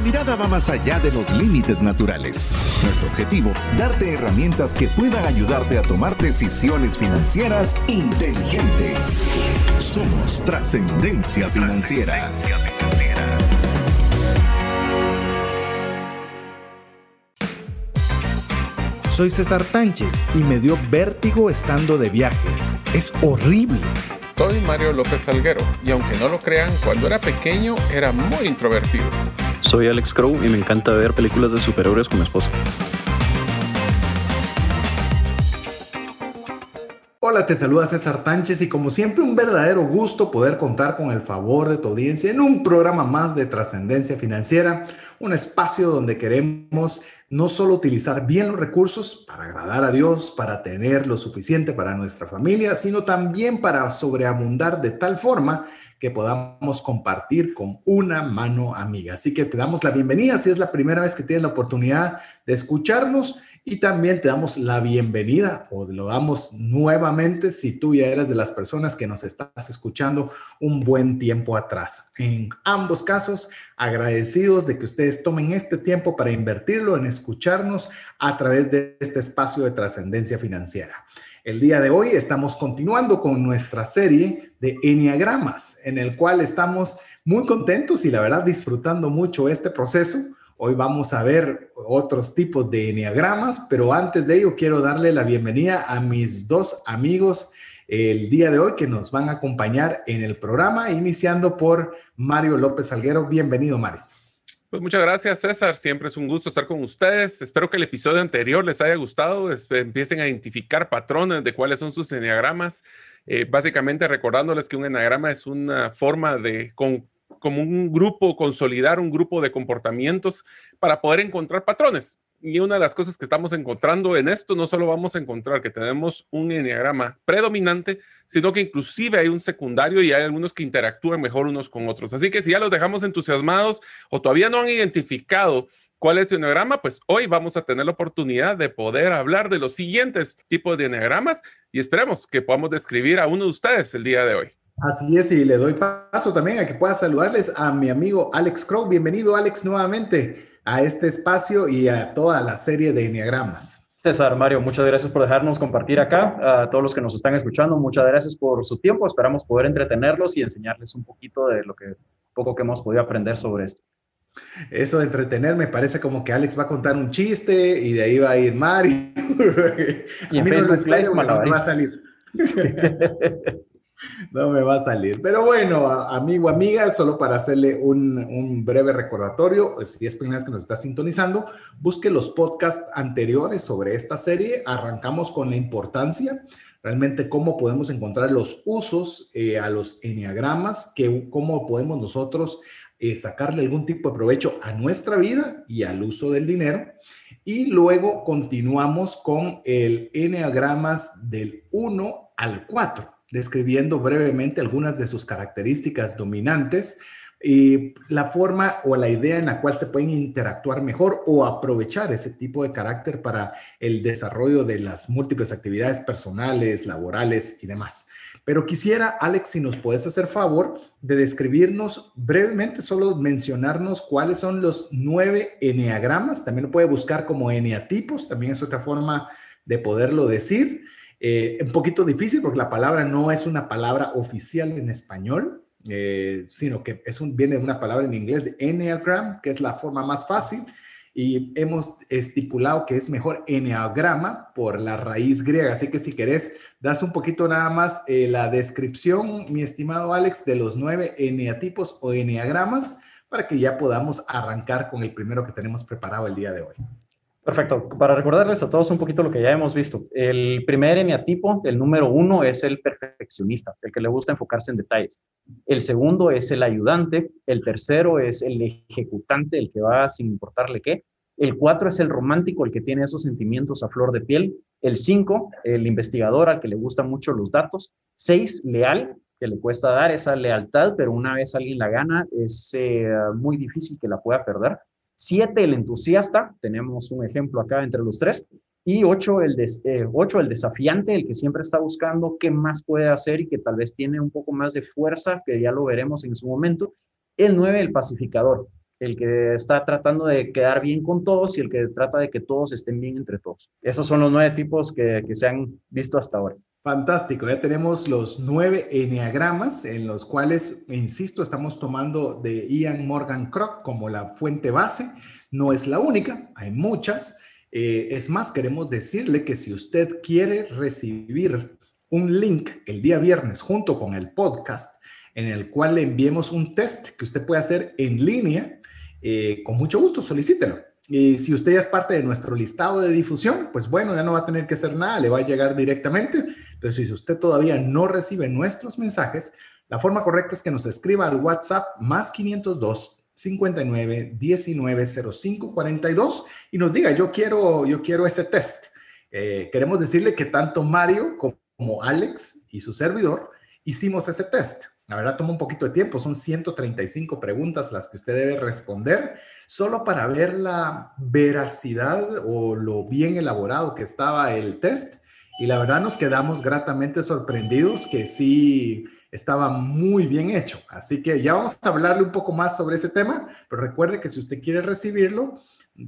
la mirada va más allá de los límites naturales. Nuestro objetivo, darte herramientas que puedan ayudarte a tomar decisiones financieras inteligentes. Somos trascendencia financiera. Soy César Tánchez y me dio vértigo estando de viaje. Es horrible. Soy Mario López Salguero y aunque no lo crean, cuando era pequeño era muy introvertido. Soy Alex Crow y me encanta ver películas de superhéroes con mi esposa. Hola, te saluda César Tánchez y como siempre un verdadero gusto poder contar con el favor de tu audiencia en un programa más de trascendencia financiera, un espacio donde queremos no solo utilizar bien los recursos para agradar a Dios, para tener lo suficiente para nuestra familia, sino también para sobreabundar de tal forma que podamos compartir con una mano amiga. Así que te damos la bienvenida si es la primera vez que tienes la oportunidad de escucharnos y también te damos la bienvenida o lo damos nuevamente si tú ya eres de las personas que nos estás escuchando un buen tiempo atrás. En ambos casos, agradecidos de que ustedes tomen este tiempo para invertirlo en escucharnos a través de este espacio de trascendencia financiera. El día de hoy estamos continuando con nuestra serie de Enneagramas, en el cual estamos muy contentos y la verdad disfrutando mucho este proceso Hoy vamos a ver otros tipos de enneagramas, pero antes de ello quiero darle la bienvenida a mis dos amigos el día de hoy que nos van a acompañar en el programa, iniciando por Mario López Salguero. Bienvenido, Mario. Pues muchas gracias, César. Siempre es un gusto estar con ustedes. Espero que el episodio anterior les haya gustado, empiecen a identificar patrones de cuáles son sus enneagramas. Eh, básicamente recordándoles que un enneagrama es una forma de como un grupo, consolidar un grupo de comportamientos para poder encontrar patrones. Y una de las cosas que estamos encontrando en esto, no solo vamos a encontrar que tenemos un enneagrama predominante, sino que inclusive hay un secundario y hay algunos que interactúan mejor unos con otros. Así que si ya los dejamos entusiasmados o todavía no han identificado cuál es su enneagrama, pues hoy vamos a tener la oportunidad de poder hablar de los siguientes tipos de enneagramas y esperemos que podamos describir a uno de ustedes el día de hoy. Así es, y le doy paso también a que pueda saludarles a mi amigo Alex Crow. Bienvenido, Alex, nuevamente a este espacio y a toda la serie de Enneagramas. César, Mario, muchas gracias por dejarnos compartir acá. A todos los que nos están escuchando, muchas gracias por su tiempo. Esperamos poder entretenerlos y enseñarles un poquito de lo que poco que hemos podido aprender sobre esto. Eso de entretener me parece como que Alex va a contar un chiste y de ahí va a ir Mario. y Facebook Live no va a salir. No me va a salir. Pero bueno, amigo, amiga, solo para hacerle un, breve recordatorio, si es primera vez que nos está sintonizando, busque los podcasts anteriores sobre esta serie. Arrancamos con la importancia, realmente cómo podemos encontrar los usos eh, a los enneagramas, que, cómo podemos nosotros eh, sacarle algún tipo de provecho a nuestra vida y al uso del dinero. Y luego continuamos con el enneagramas del 1 al 4 describiendo brevemente algunas de sus características dominantes y la forma o la idea en la cual se pueden interactuar mejor o aprovechar ese tipo de carácter para el desarrollo de las múltiples actividades personales, laborales y demás. Pero quisiera, Alex, si nos puedes hacer favor de describirnos brevemente, solo mencionarnos cuáles son los nueve eneagramas. También lo puede buscar como eneatipos, también es otra forma de poderlo decir. Eh, un poquito difícil porque la palabra no es una palabra oficial en español, eh, sino que es un, viene de una palabra en inglés de Enneagram, que es la forma más fácil, y hemos estipulado que es mejor Enneagrama por la raíz griega. Así que si querés, das un poquito nada más eh, la descripción, mi estimado Alex, de los nueve eneatipos o enneagramas para que ya podamos arrancar con el primero que tenemos preparado el día de hoy. Perfecto. Para recordarles a todos un poquito lo que ya hemos visto. El primer eneatipo, el número uno, es el perfeccionista, el que le gusta enfocarse en detalles. El segundo es el ayudante. El tercero es el ejecutante, el que va sin importarle qué. El cuatro es el romántico, el que tiene esos sentimientos a flor de piel. El cinco, el investigador, al que le gustan mucho los datos. Seis, leal, que le cuesta dar esa lealtad, pero una vez alguien la gana, es eh, muy difícil que la pueda perder. Siete, el entusiasta, tenemos un ejemplo acá entre los tres. Y ocho el, eh, ocho, el desafiante, el que siempre está buscando qué más puede hacer y que tal vez tiene un poco más de fuerza, que ya lo veremos en su momento. El nueve, el pacificador, el que está tratando de quedar bien con todos y el que trata de que todos estén bien entre todos. Esos son los nueve tipos que, que se han visto hasta ahora. Fantástico, ya tenemos los nueve enneagramas en los cuales, insisto, estamos tomando de Ian Morgan Crock como la fuente base. No es la única, hay muchas. Eh, es más, queremos decirle que si usted quiere recibir un link el día viernes junto con el podcast en el cual le enviemos un test que usted puede hacer en línea, eh, con mucho gusto solicítelo. Y si usted ya es parte de nuestro listado de difusión, pues bueno, ya no va a tener que hacer nada, le va a llegar directamente pero si usted todavía no recibe nuestros mensajes, la forma correcta es que nos escriba al WhatsApp más 502 59 19 05 42 y nos diga, yo quiero, yo quiero ese test. Eh, queremos decirle que tanto Mario como Alex y su servidor hicimos ese test. La verdad toma un poquito de tiempo, son 135 preguntas las que usted debe responder, solo para ver la veracidad o lo bien elaborado que estaba el test y la verdad nos quedamos gratamente sorprendidos que sí estaba muy bien hecho. Así que ya vamos a hablarle un poco más sobre ese tema, pero recuerde que si usted quiere recibirlo,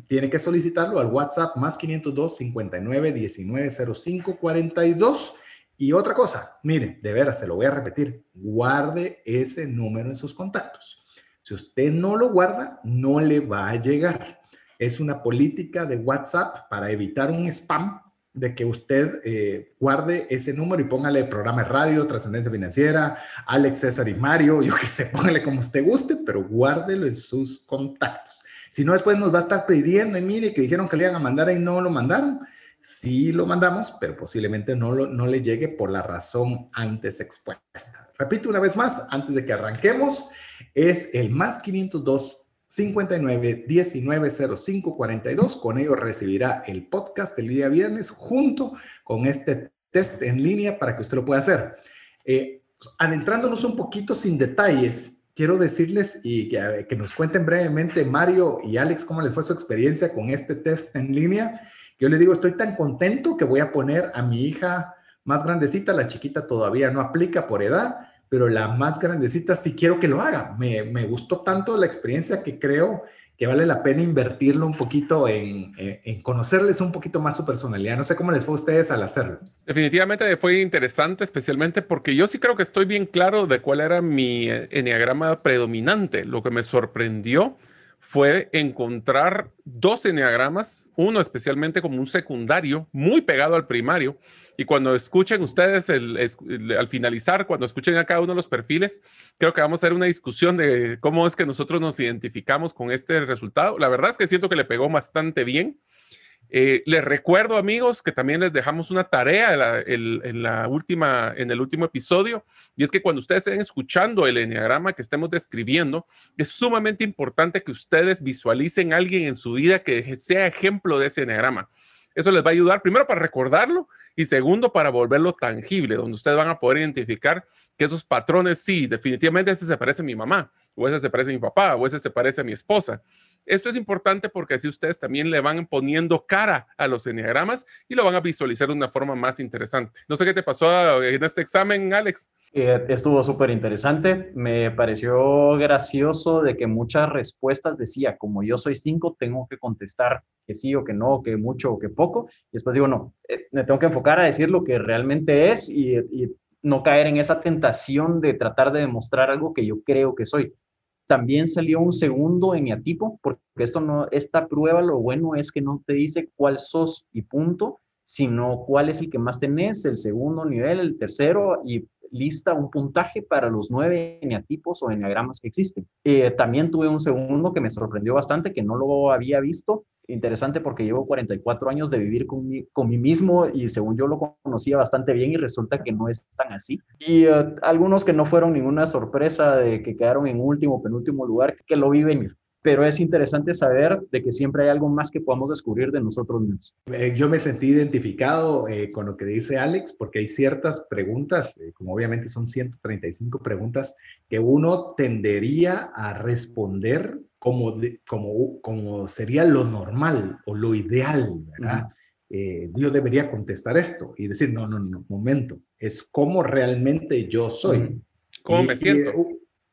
tiene que solicitarlo al WhatsApp más 502 59 19 05 42. Y otra cosa, mire, de veras, se lo voy a repetir, guarde ese número en sus contactos. Si usted no lo guarda, no le va a llegar. Es una política de WhatsApp para evitar un spam de que usted eh, guarde ese número y póngale programa de radio, trascendencia financiera, Alex César y Mario, yo que sé, póngale como usted guste, pero guárdelo en sus contactos. Si no, después nos va a estar pidiendo, y mire, que dijeron que le iban a mandar y no lo mandaron. Sí lo mandamos, pero posiblemente no, no le llegue por la razón antes expuesta. Repito una vez más, antes de que arranquemos, es el más 502 59 19 05 42. Con ello recibirá el podcast el día viernes junto con este test en línea para que usted lo pueda hacer. Eh, adentrándonos un poquito sin detalles, quiero decirles y que, que, nos cuenten brevemente Mario y Alex cómo les fue su experiencia con este test en línea. Yo les digo, estoy tan contento que voy a poner a mi hija más grandecita, la chiquita todavía no aplica por edad, pero la más grandecita sí quiero que lo haga. Me, me gustó tanto la experiencia que creo que vale la pena invertirlo un poquito en, en, conocerles un poquito más su personalidad. No sé cómo les fue a ustedes al hacerlo. Definitivamente fue interesante, especialmente porque yo sí creo que estoy bien claro de cuál era mi eh, enneagrama predominante. Lo que me sorprendió fue encontrar dos enneagramas, uno especialmente como un secundario, muy pegado al primario. Y cuando escuchen ustedes al finalizar, cuando escuchen a cada uno de los perfiles, creo que vamos a hacer una discusión de cómo es que nosotros nos identificamos con este resultado. La verdad es que siento que le pegó bastante bien. Eh, les recuerdo, amigos, que también les dejamos una tarea en, en el último episodio, y es que cuando ustedes estén escuchando el enneagrama que estemos describiendo, es sumamente importante que ustedes visualicen a alguien en su vida que sea ejemplo de ese enneagrama. Eso les va a ayudar primero para recordarlo y segundo para volverlo tangible, donde ustedes van a poder identificar que esos patrones, sí, definitivamente ese se parece a mi mamá, o ese se parece a mi papá, o ese se parece a mi esposa. Esto es importante porque así ustedes también le van poniendo cara a los enneagramas y lo van a visualizar de una forma más interesante. No sé qué te pasó en este examen, Alex. Eh, estuvo súper interesante. Me pareció gracioso de que muchas respuestas decía, como yo soy cinco, tengo que contestar que sí o que no, que mucho o que poco. Y después digo, no, eh, me tengo que enfocar a decir lo que realmente es y, y no caer en esa tentación de tratar de demostrar algo que yo creo que soy. También salió un segundo eneatipo, porque esto no, esta prueba lo bueno es que no te dice cuál sos y punto, sino cuál es el que más tenés, el segundo nivel, el tercero, y lista un puntaje para los nueve eneatipos o eneagramas que existen. Eh, también tuve un segundo que me sorprendió bastante, que no lo había visto. Interesante porque llevo 44 años de vivir con, con mí mismo y según yo lo conocía bastante bien y resulta que no es tan así. Y eh, algunos que no fueron ninguna sorpresa de que quedaron en último, penúltimo lugar, que lo viven pero es interesante saber de que siempre hay algo más que podamos descubrir de nosotros mismos. Eh, yo me sentí identificado eh, con lo que dice Alex, porque hay ciertas preguntas, eh, como obviamente son 135 preguntas, que uno tendería a responder como, como, como sería lo normal o lo ideal, ¿verdad? yo debería contestar esto y decir, no, no, no, momento, es como realmente yo soy. ¿Cómo me siento?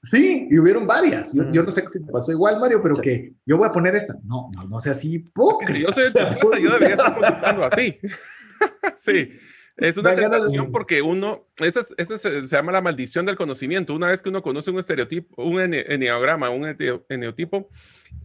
Sí, y hubieron varias. Yo, no sé si te pasó igual, Mario, pero que yo voy a poner esta. No, no, no sea así. Es si yo soy entusiasta, yo debería estar contestando así. sí. Es una tentación porque uno, esa, se, llama la maldición del conocimiento. Una vez que uno conoce un estereotipo, un enneagrama, un eneotipo,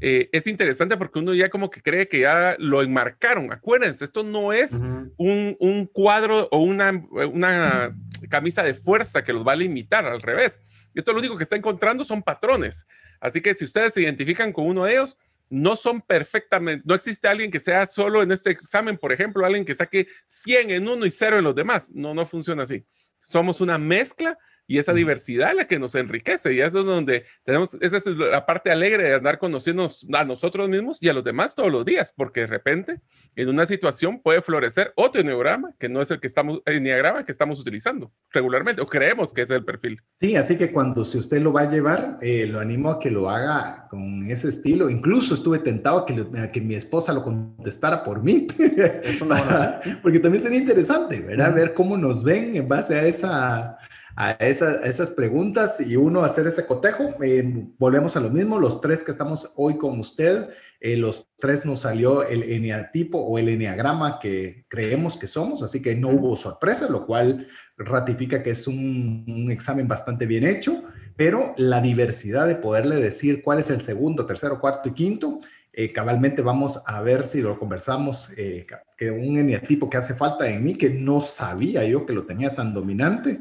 eh, es interesante porque uno ya como que cree que ya lo enmarcaron. Acuérdense, esto no es un, un, cuadro o una, una camisa de fuerza que los va a limitar, al revés. Esto lo único que está encontrando son patrones. Así que si ustedes se identifican con uno de ellos, no son perfectamente, no existe alguien que sea solo en este examen, por ejemplo, alguien que saque 100 en uno y 0 en los demás. No, no funciona así. Somos una mezcla y esa diversidad la que nos enriquece y eso es donde tenemos, esa es la parte alegre de andar conociendo a nosotros mismos y a los demás todos los días, porque de repente en una situación puede florecer otro enneagrama que no es el que estamos, enneagrama que estamos utilizando regularmente o creemos que es el perfil. Sí, así que cuando si usted lo va a llevar, eh, lo animo a que lo haga con ese estilo. Incluso estuve tentado a que, que mi esposa lo contestara por mí, porque también sería interesante, ¿verdad? Ver cómo nos ven en base a esa a, esas preguntas y uno hacer ese cotejo. Eh, volvemos a lo mismo, los tres que estamos hoy con usted, eh, los tres nos salió el eneatipo o el eneagrama que creemos que somos, así que no hubo sorpresa, lo cual ratifica que es un, examen bastante bien hecho, pero la diversidad de poderle decir cuál es el segundo, tercero, cuarto y quinto, eh, cabalmente vamos a ver si lo conversamos, que un eneatipo que hace falta en mí, que no sabía yo que lo tenía tan dominante,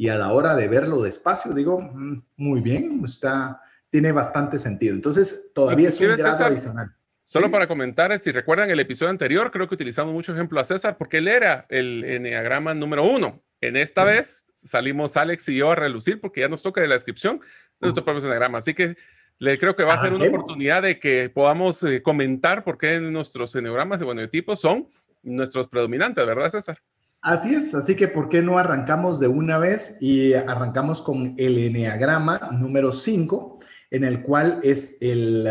y a la hora de verlo despacio digo, mm, muy bien, está, tiene bastante sentido. Entonces, todavía es un grado adicional. Solo para comentar, si recuerdan el episodio anterior, creo que utilizamos mucho ejemplo a César porque él era el enneagrama número uno. En esta vez salimos Alex y yo a relucir porque ya nos toca de la descripción de nuestro propio enneagrama. Así que le creo que va a ser una oportunidad de que podamos eh, comentar por qué nuestros enneagramas de tipos son nuestros predominantes, ¿verdad, César? Así es, así que ¿por qué no arrancamos de una vez y arrancamos con el eneagrama número 5, en el cual es el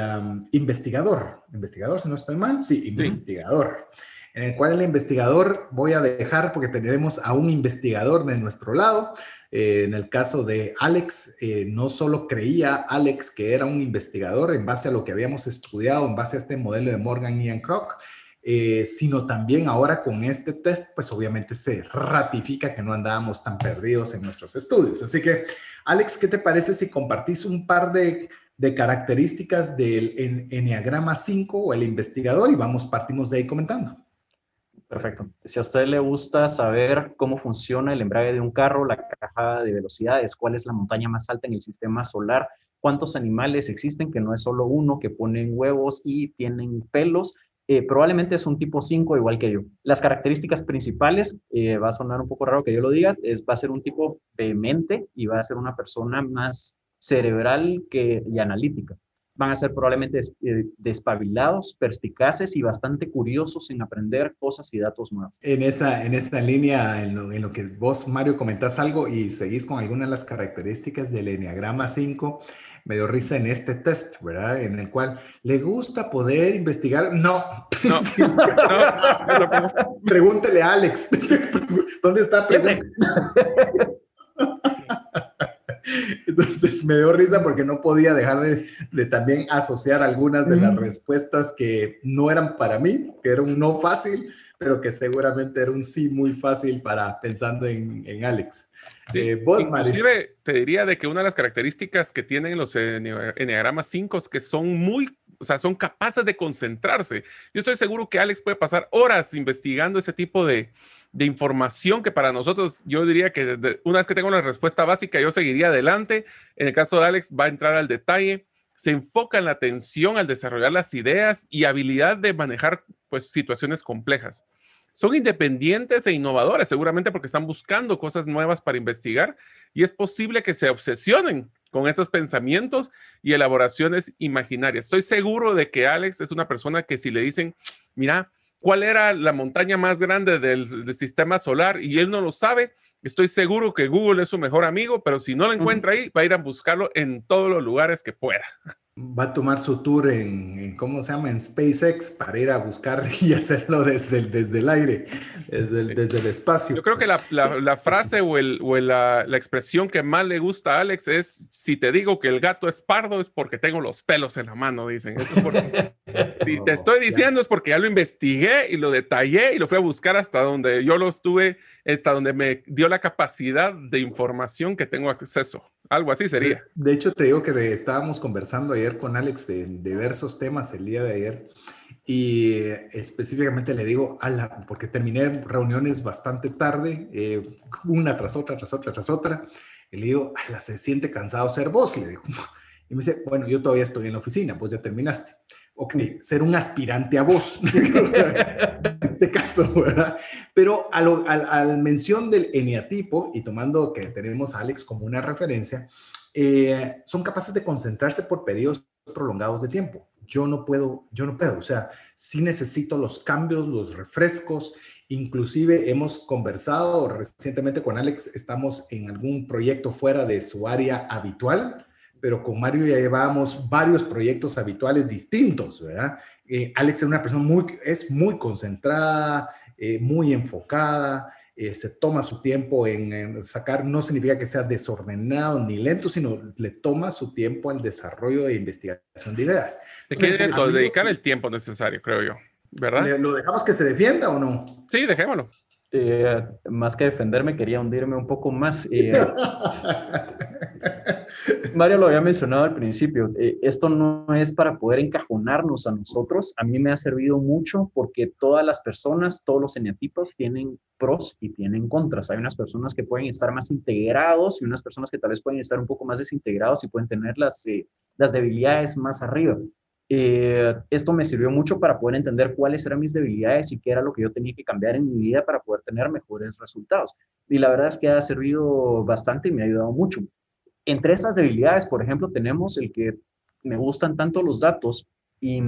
investigador, investigador, si no estoy mal, sí, investigador, en el cual el investigador voy a dejar porque tenemos a un investigador de nuestro lado. Eh, en el caso de Alex, eh, no solo creía Alex que era un investigador en base a lo que habíamos estudiado, en base a este modelo de Morgan Ian Kroc, eh, sino también ahora con este test, pues obviamente se ratifica que no andábamos tan perdidos en nuestros estudios. Así que, Alex, ¿qué te parece si compartís un par de, características del Enneagrama 5 o el investigador y vamos, partimos de ahí comentando? Perfecto. Si a usted le gusta saber cómo funciona el embrague de un carro, la caja de velocidades, cuál es la montaña más alta en el sistema solar, cuántos animales existen, que no es solo uno, que ponen huevos y tienen pelos, eh, probablemente es un tipo 5 igual que yo. Las características principales, eh, va a sonar un poco raro que yo lo diga, es, va a ser un tipo vehemente y va a ser una persona más cerebral que, y analítica. Van a ser probablemente eh, despabilados, perspicaces y bastante curiosos en aprender cosas y datos nuevos. En esa, en esa línea, en lo, en lo que vos, Mario, comentás algo y seguís con algunas de las características del Enneagrama 5, me dio risa en este test, ¿verdad? En el cual le gusta poder investigar. No, no, pregúntele a Alex. ¿Dónde está? Entonces me dio risa porque no podía dejar de, de también asociar algunas de las respuestas que no eran para mí, que era un no fácil, pero que seguramente era un sí muy fácil para pensando en, en Alex. Sí, eh, inclusive te diría de que una de las características que tienen los Enneagramas 5 es que son muy, o sea, son capaces de concentrarse. Yo estoy seguro que Alex puede pasar horas investigando ese tipo de, de información que para nosotros, yo diría que una vez que tengo la respuesta básica, yo seguiría adelante. En el caso de Alex, va a entrar al detalle, se enfoca en la atención al desarrollar las ideas y habilidad de manejar pues, situaciones complejas son independientes e innovadores, seguramente porque están buscando cosas nuevas para investigar y es posible que se obsesionen con estos pensamientos y elaboraciones imaginarias. Estoy seguro de que Alex es una persona que si le dicen, mira, ¿cuál era la montaña más grande del, sistema solar? Y él no lo sabe, estoy seguro que Google es su mejor amigo, pero si no lo encuentra ahí, va a ir a buscarlo en todos los lugares que pueda. Va a tomar su tour en, ¿cómo se llama? En SpaceX para ir a buscar y hacerlo desde el, desde el aire, desde el, desde el espacio. Yo creo que la, la, frase o, el, o la, la, expresión que más le gusta a Alex es, si te digo que el gato es pardo es porque tengo los pelos en la mano, dicen. si te estoy diciendo es porque ya lo investigué y lo detallé y lo fui a buscar hasta donde yo lo estuve, hasta donde me dio la capacidad de información que tengo acceso. Algo así sería. De hecho, te digo que estábamos conversando ayer con Alex de, diversos temas el día de ayer y específicamente le digo, la porque terminé reuniones bastante tarde, eh, una tras otra, tras otra, tras otra, y le digo, la se siente cansado ser vos, le digo. Y me dice, bueno, yo todavía estoy en la oficina, pues ya terminaste. Ok, ser un aspirante a vos, en este caso, ¿verdad? Pero al, al, mención del eneatipo, y tomando que tenemos a Alex como una referencia, eh, son capaces de concentrarse por periodos prolongados de tiempo. Yo no puedo, yo no puedo, o sea, sí necesito los cambios, los refrescos, inclusive hemos conversado recientemente con Alex, estamos en algún proyecto fuera de su área habitual, pero con Mario ya llevábamos varios proyectos habituales distintos, ¿verdad? Eh, Alex es una persona muy, es muy concentrada, eh, muy enfocada, eh, se toma su tiempo en, sacar, no significa que sea desordenado ni lento, sino le toma su tiempo al desarrollo e investigación de ideas. Hay que dedicar el tiempo necesario, creo yo, ¿verdad? ¿Lo dejamos que se defienda o no? Sí, dejémoslo. Más que defenderme, quería hundirme un poco más. Mario lo había mencionado al principio, eh, esto no es para poder encajonarnos a nosotros, a mí me ha servido mucho porque todas las personas, todos los eneatipos tienen pros y tienen contras. Hay unas personas que pueden estar más integrados y unas personas que tal vez pueden estar un poco más desintegrados y pueden tener las, eh, las debilidades más arriba. Eh, esto me sirvió mucho para poder entender cuáles eran mis debilidades y qué era lo que yo tenía que cambiar en mi vida para poder tener mejores resultados. Y la verdad es que ha servido bastante y me ha ayudado mucho. Entre esas debilidades, por ejemplo, tenemos el que me gustan tanto los datos y,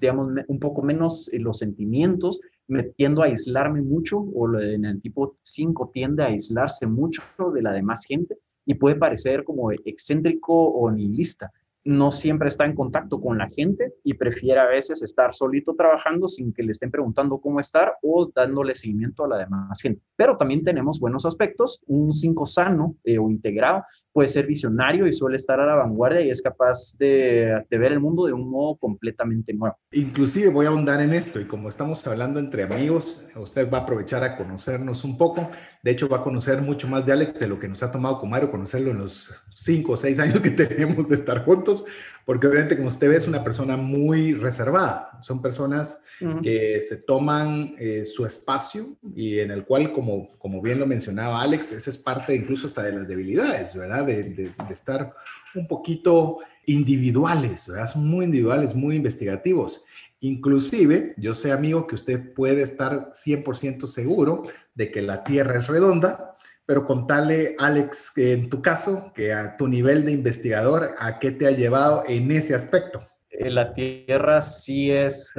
digamos, un poco menos eh, los sentimientos, me tiendo a aislarme mucho, o en el tipo 5 tiende a aislarse mucho de la demás gente y puede parecer como excéntrico o nihilista no siempre está en contacto con la gente y prefiere a veces estar solito trabajando sin que le estén preguntando cómo estar o dándole seguimiento a la demás gente. Pero también tenemos buenos aspectos. Un 5 sano eh, o integrado puede ser visionario y suele estar a la vanguardia y es capaz de, de, ver el mundo de un modo completamente nuevo. Inclusive voy a ahondar en esto y como estamos hablando entre amigos, usted va a aprovechar a conocernos un poco. De hecho, va a conocer mucho más de Alex de lo que nos ha tomado con conocerlo en los 5 o 6 años que tenemos de estar juntos porque obviamente como usted ve es una persona muy reservada, son personas que se toman eh, su espacio y en el cual, como, como bien lo mencionaba Alex, esa es parte incluso hasta de las debilidades, ¿verdad? De, de, estar un poquito individuales, ¿verdad? Son muy individuales, muy investigativos. Inclusive, yo sé, amigo, que usted puede estar 100% seguro de que la Tierra es redonda, pero contale, Alex, en tu caso, que a tu nivel de investigador, ¿a qué te ha llevado en ese aspecto? Eh, la Tierra sí es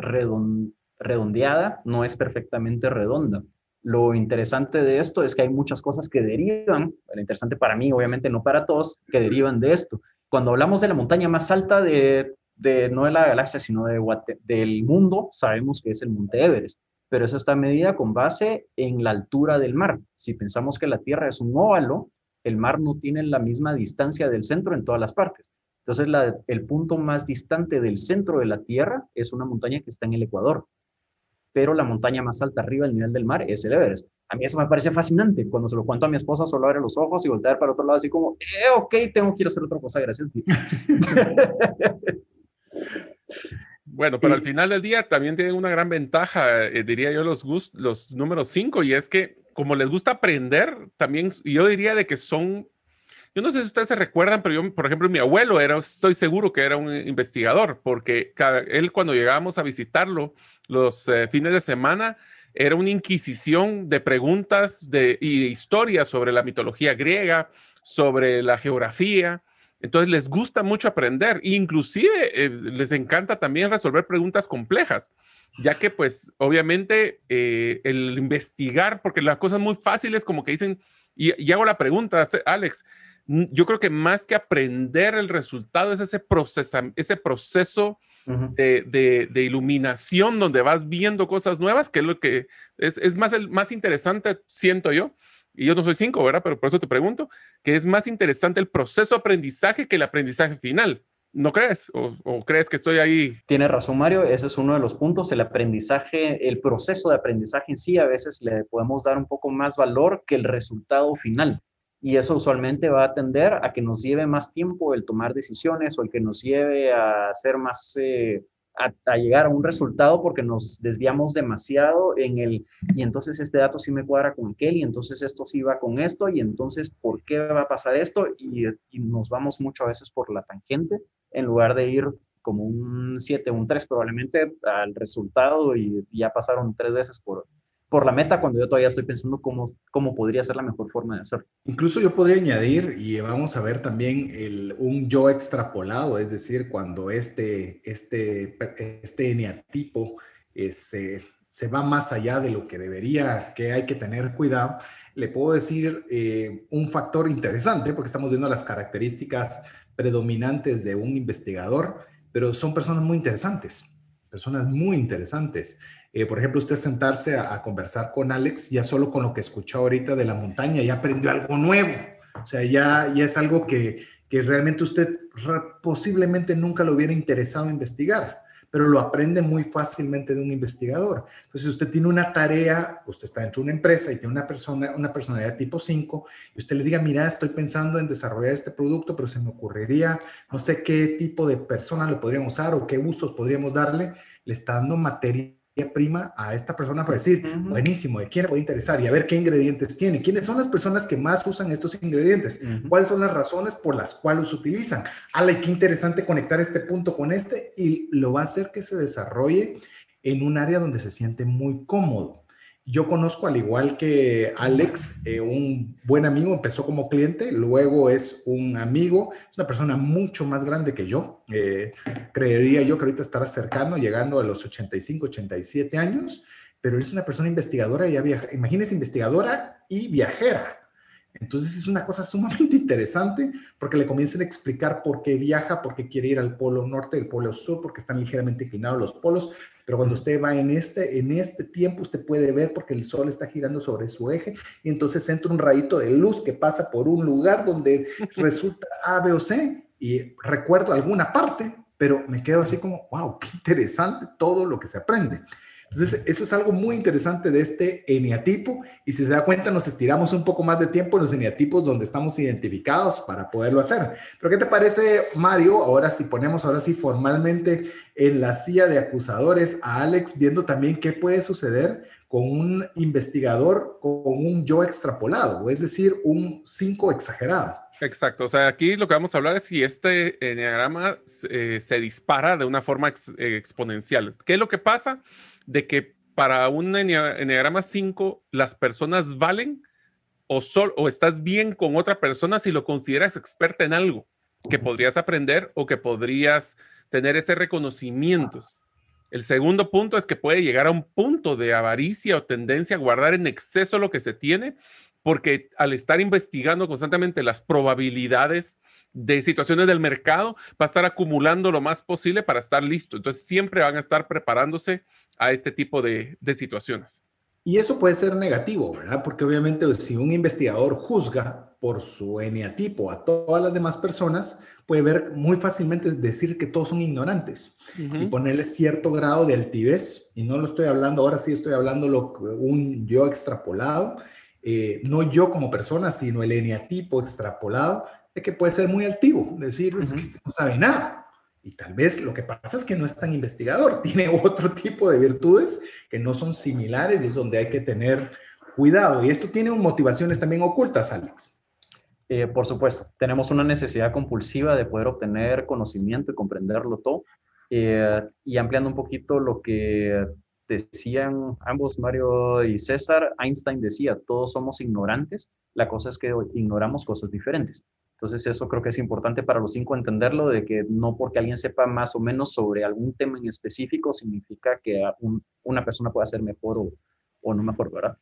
redondeada, no es perfectamente redonda. Lo interesante de esto es que hay muchas cosas que derivan, lo interesante para mí, obviamente no para todos, que derivan de esto. Cuando hablamos de la montaña más alta de, de no de la galaxia, sino de, del mundo, sabemos que es el Monte Everest pero eso está medida con base en la altura del mar. Si pensamos que la Tierra es un óvalo, el mar no tiene la misma distancia del centro en todas las partes. Entonces, el punto más distante del centro de la Tierra es una montaña que está en el Ecuador, pero la montaña más alta arriba del nivel del mar es el Everest. A mí eso me parece fascinante. Cuando se lo cuento a mi esposa, solo abre los ojos y voltear para otro lado, así como, eh, ok, tengo que ir a hacer otra cosa, gracias. Bueno, pero al final del día también tienen una gran ventaja, eh, diría yo, los, los números 5, y es que como les gusta aprender, también yo diría de que son, yo no sé si ustedes se recuerdan, pero yo, por ejemplo, mi abuelo era, estoy seguro que era un investigador, porque él cuando llegábamos a visitarlo los eh, fines de semana, era una inquisición de preguntas de, y de historias sobre la mitología griega, sobre la geografía. Entonces les gusta mucho aprender inclusive eh, les encanta también resolver preguntas complejas, ya que pues obviamente eh, el investigar, porque las cosas muy fáciles como que dicen, y, hago la pregunta, Alex, yo creo que más que aprender el resultado es ese, procesa, ese proceso de, de, iluminación donde vas viendo cosas nuevas, que es lo que es, es más, el, más interesante, siento yo. Y yo no soy cinco, ¿verdad? Pero por eso te pregunto, que es más interesante el proceso aprendizaje que el aprendizaje final. ¿No crees? ¿O, crees que estoy ahí? Tiene razón, Mario. Ese es uno de los puntos. El aprendizaje, el proceso de aprendizaje en sí, a veces le podemos dar un poco más valor que el resultado final. Y eso usualmente va a tender a que nos lleve más tiempo el tomar decisiones o el que nos lleve a ser más eh, a, llegar a un resultado porque nos desviamos demasiado en el, y entonces este dato sí me cuadra con aquel, y entonces esto sí va con esto, y entonces, ¿por qué va a pasar esto? Y, y nos vamos mucho a veces por la tangente en lugar de ir como un 7, un 3 probablemente al resultado y ya pasaron tres veces por, por la meta cuando yo todavía estoy pensando cómo, cómo podría ser la mejor forma de hacerlo. Incluso yo podría añadir, y vamos a ver también el, un yo extrapolado, es decir, cuando este, este, este eneatipo eh, se, se, va más allá de lo que debería, que hay que tener cuidado, le puedo decir eh, un factor interesante, porque estamos viendo las características predominantes de un investigador, pero son personas muy interesantes, personas muy interesantes. Eh, por ejemplo, usted sentarse a, conversar con Alex, ya solo con lo que escuchó ahorita de la montaña, ya aprendió algo nuevo. O sea, ya, ya es algo que, que realmente usted posiblemente nunca lo hubiera interesado investigar, pero lo aprende muy fácilmente de un investigador. Entonces, usted tiene una tarea, usted está dentro de una empresa y tiene una persona, una personalidad tipo 5, y usted le diga, mira, estoy pensando en desarrollar este producto, pero se me ocurriría, no sé qué tipo de persona le podríamos usar o qué usos podríamos darle, le está dando materia prima a esta persona para decir, buenísimo, ¿de quién le puede interesar? Y a ver qué ingredientes tiene. ¿Quiénes son las personas que más usan estos ingredientes? ¿Cuáles son las razones por las cuales los utilizan? Ale, qué interesante conectar este punto con este y lo va a hacer que se desarrolle en un área donde se siente muy cómodo. Yo conozco, al igual que Alex, eh, un buen amigo, empezó como cliente, luego es un amigo, es una persona mucho más grande que yo. Eh, creería yo que ahorita estará cercano, llegando a los 85, 87 años, pero es una persona investigadora y ya viaja. Imagínese investigadora y viajera. Entonces es una cosa sumamente interesante porque le comienzan a explicar por qué viaja, por qué quiere ir al polo norte, al polo sur, porque están ligeramente inclinados los polos, pero cuando usted va en este, en este tiempo, usted puede ver porque el sol está girando sobre su eje y entonces entra un rayito de luz que pasa por un lugar donde resulta A, B o C y recuerdo alguna parte, pero me quedo así como, wow, qué interesante todo lo que se aprende. Entonces, eso es algo muy interesante de este eneatipo y si se da cuenta nos estiramos un poco más de tiempo en los eneatipos donde estamos identificados para poderlo hacer. Pero ¿qué te parece, Mario? Ahora si ponemos ahora sí formalmente en la silla de acusadores a Alex, viendo también qué puede suceder con un investigador con un yo extrapolado, es decir, un 5 exagerado. Exacto, o sea, aquí lo que vamos a hablar es si este enneagrama eh, se dispara de una forma exponencial. ¿Qué es lo que pasa? de que para un Enneagrama 5 las personas valen o, sol, o estás bien con otra persona si lo consideras experta en algo que podrías aprender o que podrías tener ese reconocimiento. El segundo punto es que puede llegar a un punto de avaricia o tendencia a guardar en exceso lo que se tiene, porque al estar investigando constantemente las probabilidades de situaciones del mercado, va a estar acumulando lo más posible para estar listo. Entonces, siempre van a estar preparándose a este tipo de, situaciones. Y eso puede ser negativo, ¿verdad? Porque obviamente si un investigador juzga por su eneatipo a todas las demás personas, puede ver muy fácilmente decir que todos son ignorantes y ponerle cierto grado de altivez. Y no lo estoy hablando, ahora sí estoy hablando lo, un yo extrapolado, eh, no yo como persona, sino el eneatipo extrapolado, de que puede ser muy altivo, decir, es que este no sabe nada. Y tal vez lo que pasa es que no es tan investigador, tiene otro tipo de virtudes que no son similares y es donde hay que tener cuidado. Y esto tiene motivaciones también ocultas, Alex. Eh, por supuesto, tenemos una necesidad compulsiva de poder obtener conocimiento y comprenderlo todo. Eh, y ampliando un poquito lo que decían ambos, Mario y César, Einstein decía, todos somos ignorantes, la cosa es que ignoramos cosas diferentes. Entonces eso creo que es importante para los cinco entenderlo, de que no porque alguien sepa más o menos sobre algún tema en específico significa que una persona pueda ser mejor o, no mejor, ¿verdad?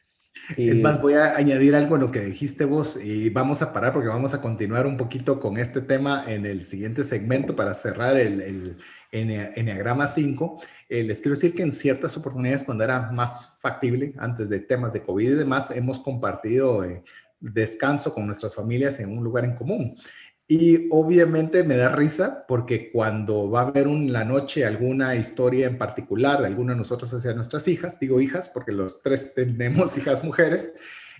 Es más, voy a añadir algo en lo que dijiste vos y vamos a parar porque vamos a continuar un poquito con este tema en el siguiente segmento para cerrar el Enneagrama 5. Eh, les quiero decir que en ciertas oportunidades, cuando era más factible, antes de temas de COVID y demás, hemos compartido eh, descanso con nuestras familias en un lugar en común. Y obviamente me da risa porque cuando va a haber en la noche alguna historia en particular de alguna de nosotros hacia nuestras hijas, digo hijas porque los tres tenemos hijas mujeres,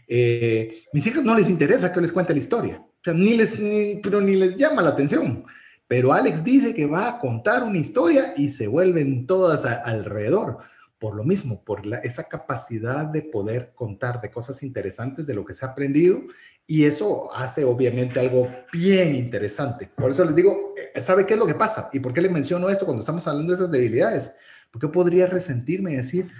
eh, mis hijas no les interesa que les cuente la historia, ni les, pero ni les llama la atención. Pero Alex dice que va a contar una historia y se vuelven todas alrededor. Por lo mismo, por la, esa capacidad de poder contar de cosas interesantes de lo que se ha aprendido y eso hace obviamente algo bien interesante. Por eso les digo, eh, ¿sabe qué es lo que pasa? ¿Y por qué le menciono esto cuando estamos hablando de esas debilidades? Porque podría resentirme y decir,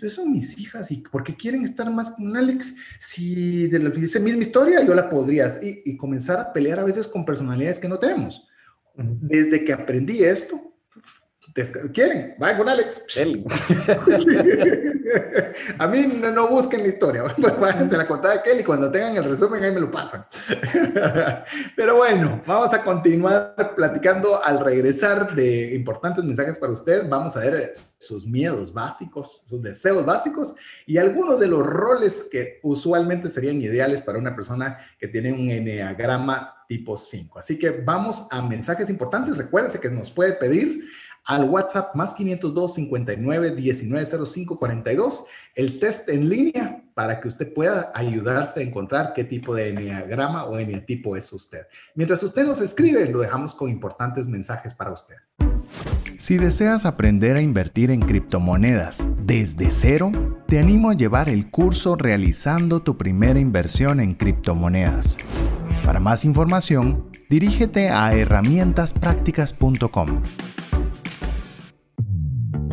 pero son mis hijas y ¿por qué quieren estar más con Alex? Si de la misma historia yo la podría y, y comenzar a pelear a veces con personalidades que no tenemos. Desde que aprendí esto, ¿Quieren? Vayan con Alex. A mí no, busquen la historia. Váyanse la contada de Kelly. Cuando tengan el resumen, ahí me lo pasan. Pero bueno, vamos a continuar platicando al regresar de importantes mensajes para usted. Vamos a ver sus miedos básicos, sus deseos básicos y algunos de los roles que usualmente serían ideales para una persona que tiene un enneagrama tipo 5. Así que vamos a mensajes importantes. Recuérdese que nos puede pedir al WhatsApp más 502 59 19 05 42 el test en línea para que usted pueda ayudarse a encontrar qué tipo de enneagrama o eneatipo es usted. Mientras usted nos escribe, lo dejamos con importantes mensajes para usted. Si deseas aprender a invertir en criptomonedas desde cero, te animo a llevar el curso realizando tu primera inversión en criptomonedas. Para más información, dirígete a herramientasprácticas.com.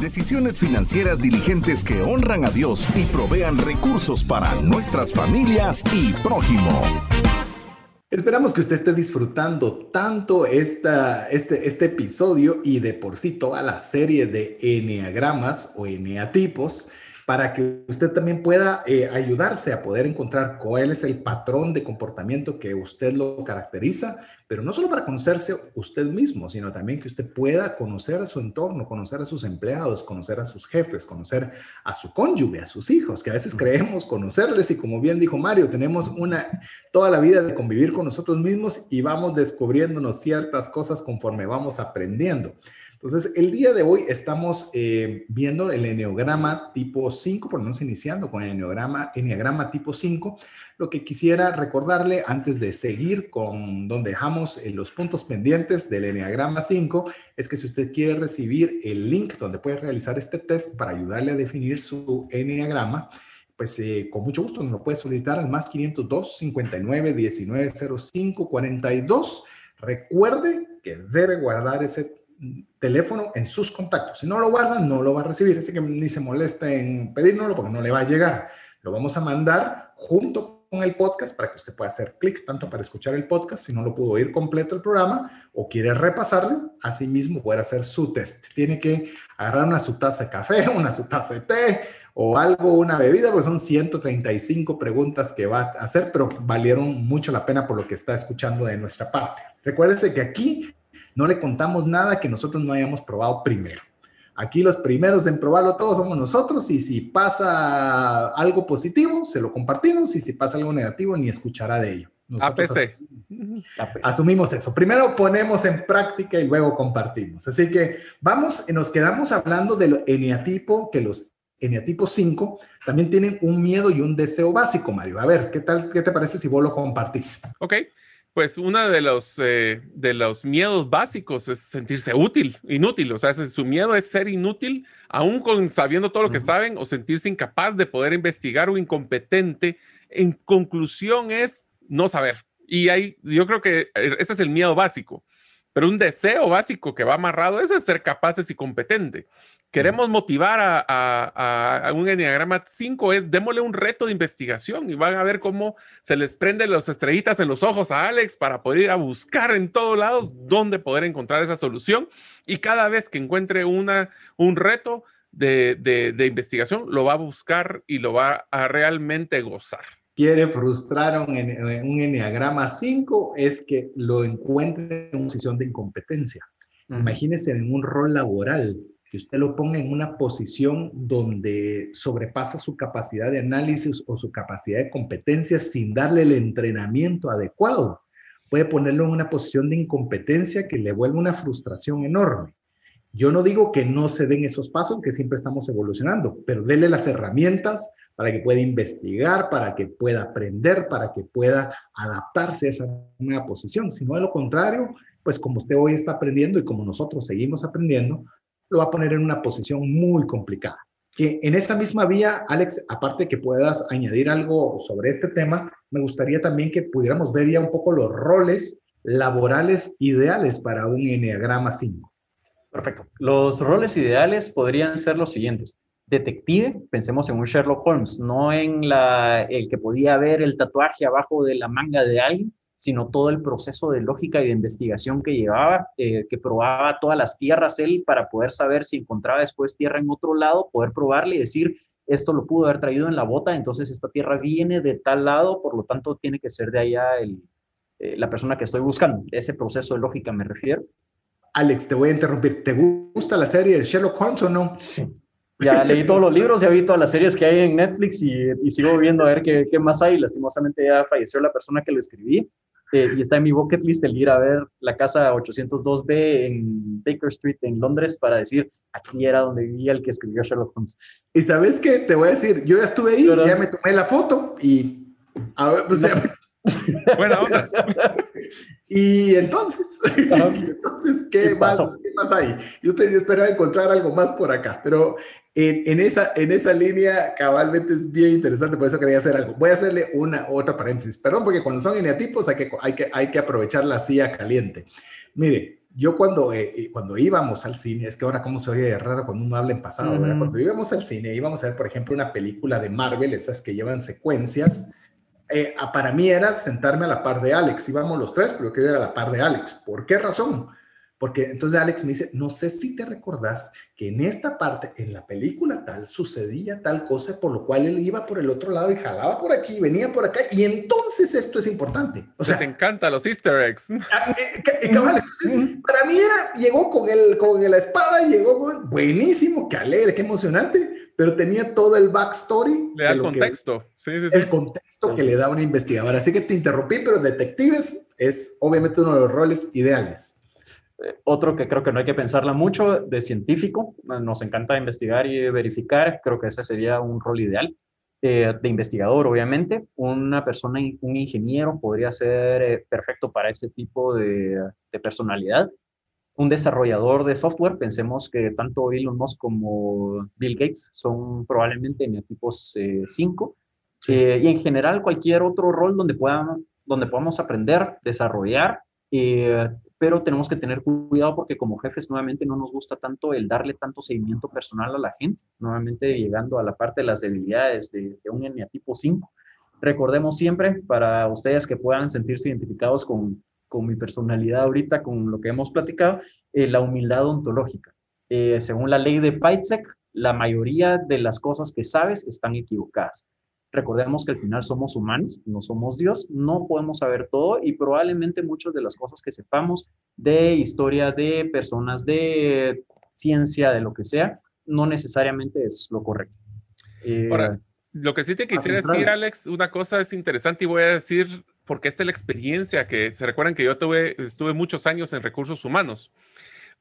Decisiones financieras diligentes que honran a Dios y provean recursos para nuestras familias y prójimo. Esperamos que usted esté disfrutando tanto esta, este, este episodio y de por sí toda la serie de eneagramas o eneatipos para que usted también pueda eh, ayudarse a poder encontrar cuál es el patrón de comportamiento que usted lo caracteriza, pero no solo para conocerse usted mismo, sino también que usted pueda conocer a su entorno, conocer a sus empleados, conocer a sus jefes, conocer a su cónyuge, a sus hijos, que a veces creemos conocerles y como bien dijo Mario, tenemos una toda la vida de convivir con nosotros mismos y vamos descubriéndonos ciertas cosas conforme vamos aprendiendo. Entonces, el día de hoy estamos eh, viendo el enneagrama tipo 5, por menos iniciando con el enneagrama, enneagrama tipo 5. Lo que quisiera recordarle antes de seguir con donde dejamos eh, los puntos pendientes del enneagrama 5 es que si usted quiere recibir el link donde puede realizar este test para ayudarle a definir su enneagrama, pues eh, con mucho gusto nos lo puede solicitar al más 502 59 19 05 42. Recuerde que debe guardar ese teléfono en sus contactos. Si no lo guardan, no lo va a recibir. Así que ni se moleste en pedírnoslo porque no le va a llegar. Lo vamos a mandar junto con el podcast para que usted pueda hacer clic tanto para escuchar el podcast si no lo pudo oír completo el programa o quiere repasarlo, así mismo poder hacer su test. Tiene que agarrar una su taza de café, una su taza de té o algo, una bebida, porque son 135 preguntas que va a hacer, pero valieron mucho la pena por lo que está escuchando de nuestra parte. Recuérdese que aquí no le contamos nada que nosotros no hayamos probado primero. Aquí los primeros en probarlo todos somos nosotros y si pasa algo positivo, se lo compartimos y si pasa algo negativo, ni escuchará de ello. APC. Asumimos, eso. Primero ponemos en práctica y luego compartimos. Así que vamos, nos quedamos hablando del eneatipo, que los eneatipos 5 también tienen un miedo y un deseo básico, Mario. A ver, ¿qué tal, qué te parece si vos lo compartís? Ok. Pues uno de los, eh, de los miedos básicos es sentirse útil, inútil. O sea, su miedo es ser inútil, aún con sabiendo todo lo que saben, o sentirse incapaz de poder investigar o incompetente. En conclusión es no saber. Y hay, yo creo que eh, ese es el miedo básico. Pero un deseo básico que va amarrado es ser capaces y competente. Queremos motivar a, un Enneagrama 5, es démosle un reto de investigación y van a ver cómo se les prende las estrellitas en los ojos a Alex para poder ir a buscar en todos lados dónde poder encontrar esa solución. Y cada vez que encuentre una, un reto de, de investigación, lo va a buscar y lo va a realmente gozar quiere frustrar a un, un Enneagrama 5 es que lo encuentre en una posición de incompetencia. Imagínese en un rol laboral, que usted lo ponga en una posición donde sobrepasa su capacidad de análisis o su capacidad de competencia sin darle el entrenamiento adecuado. Puede ponerlo en una posición de incompetencia que le vuelve una frustración enorme. Yo no digo que no se den esos pasos, que siempre estamos evolucionando, pero dele las herramientas, para que pueda investigar, para que pueda aprender, para que pueda adaptarse a esa nueva posición. Si no, de lo contrario, pues como usted hoy está aprendiendo y como nosotros seguimos aprendiendo, lo va a poner en una posición muy complicada. Que en esta misma vía, Alex, aparte que puedas añadir algo sobre este tema, me gustaría también que pudiéramos ver ya un poco los roles laborales ideales para un Enneagrama 5. Perfecto. Los roles ideales podrían ser los siguientes detective, pensemos en un Sherlock Holmes, no en la, el que podía ver el tatuaje abajo de la manga de alguien, sino todo el proceso de lógica y de investigación que llevaba, eh, que probaba todas las tierras él para poder saber si encontraba después tierra en otro lado, poder probarle y decir, esto lo pudo haber traído en la bota, entonces esta tierra viene de tal lado, por lo tanto tiene que ser de allá el, eh, la persona que estoy buscando. Ese proceso de lógica me refiero. Alex, te voy a interrumpir. ¿Te gusta la serie de Sherlock Holmes o no? Sí. Ya leí todos los libros, ya vi todas las series que hay en Netflix y, sigo viendo a ver qué, qué, más hay. Lastimosamente ya falleció la persona que lo escribí eh, y está en mi bucket list el ir a ver la casa 802B en Baker Street en Londres para decir aquí era donde vivía el que escribió Sherlock Holmes. Y sabes qué, te voy a decir, yo ya estuve ahí, ya me tomé la foto y a ver, pues, Buena onda. y entonces, entonces ¿qué, más, ¿qué, más, hay? Yo te esperaba encontrar algo más por acá, pero en, esa, en esa línea cabalmente es bien interesante, por eso quería hacer algo. Voy a hacerle una otra paréntesis. Perdón, porque cuando son eneatipos hay que, hay que, hay que aprovechar la silla caliente. Mire, yo cuando, eh, eh, cuando íbamos al cine, es que ahora cómo se oye raro cuando uno habla en pasado, Cuando íbamos al cine, íbamos a ver, por ejemplo, una película de Marvel, esas que llevan secuencias. Eh, para mí era sentarme a la par de Alex. Íbamos los tres, pero yo quería ir a la par de Alex. ¿Por qué razón? Porque entonces Alex me dice, no sé si te recordás que en esta parte, en la película tal, sucedía tal cosa, por lo cual él iba por el otro lado y jalaba por aquí, venía por acá, y entonces esto es importante. O sea, Les encanta los easter eggs. Ah, eh, entonces, para mí era, llegó con, el, con la espada, llegó buenísimo, qué alegre, qué emocionante, pero tenía todo el backstory. Le da el contexto. sí, sí, sí. El contexto que le da una investigadora. Así que te interrumpí, pero detectives es obviamente uno de los roles ideales. Otro que creo que no hay que pensarla mucho, de científico, nos encanta investigar y verificar, creo que ese sería un rol ideal. Eh, de investigador, obviamente, una persona, un ingeniero podría ser eh, perfecto para este tipo de, personalidad. Un desarrollador de software, pensemos que tanto Elon Musk como Bill Gates son probablemente neotipos 5. Eh, y en general, cualquier otro rol donde, puedan, donde podamos aprender, desarrollar pero tenemos que tener cuidado porque como jefes nuevamente no nos gusta tanto el darle tanto seguimiento personal a la gente, nuevamente llegando a la parte de las debilidades de, un eneatipo 5. Recordemos siempre, para ustedes que puedan sentirse identificados con, con mi personalidad ahorita, con lo que hemos platicado, eh, la humildad ontológica. Eh, según la ley de Paitzek, la mayoría de las cosas que sabes están equivocadas. Recordemos que al final somos humanos, no somos Dios, no podemos saber todo y probablemente muchas de las cosas que sepamos de historia, de personas, de ciencia, de lo que sea, no necesariamente es lo correcto. Eh, Ahora, lo que sí te quisiera decir, Alex, una cosa es interesante y voy a decir, porque esta es la experiencia que se recuerdan que yo tuve, estuve muchos años en recursos humanos.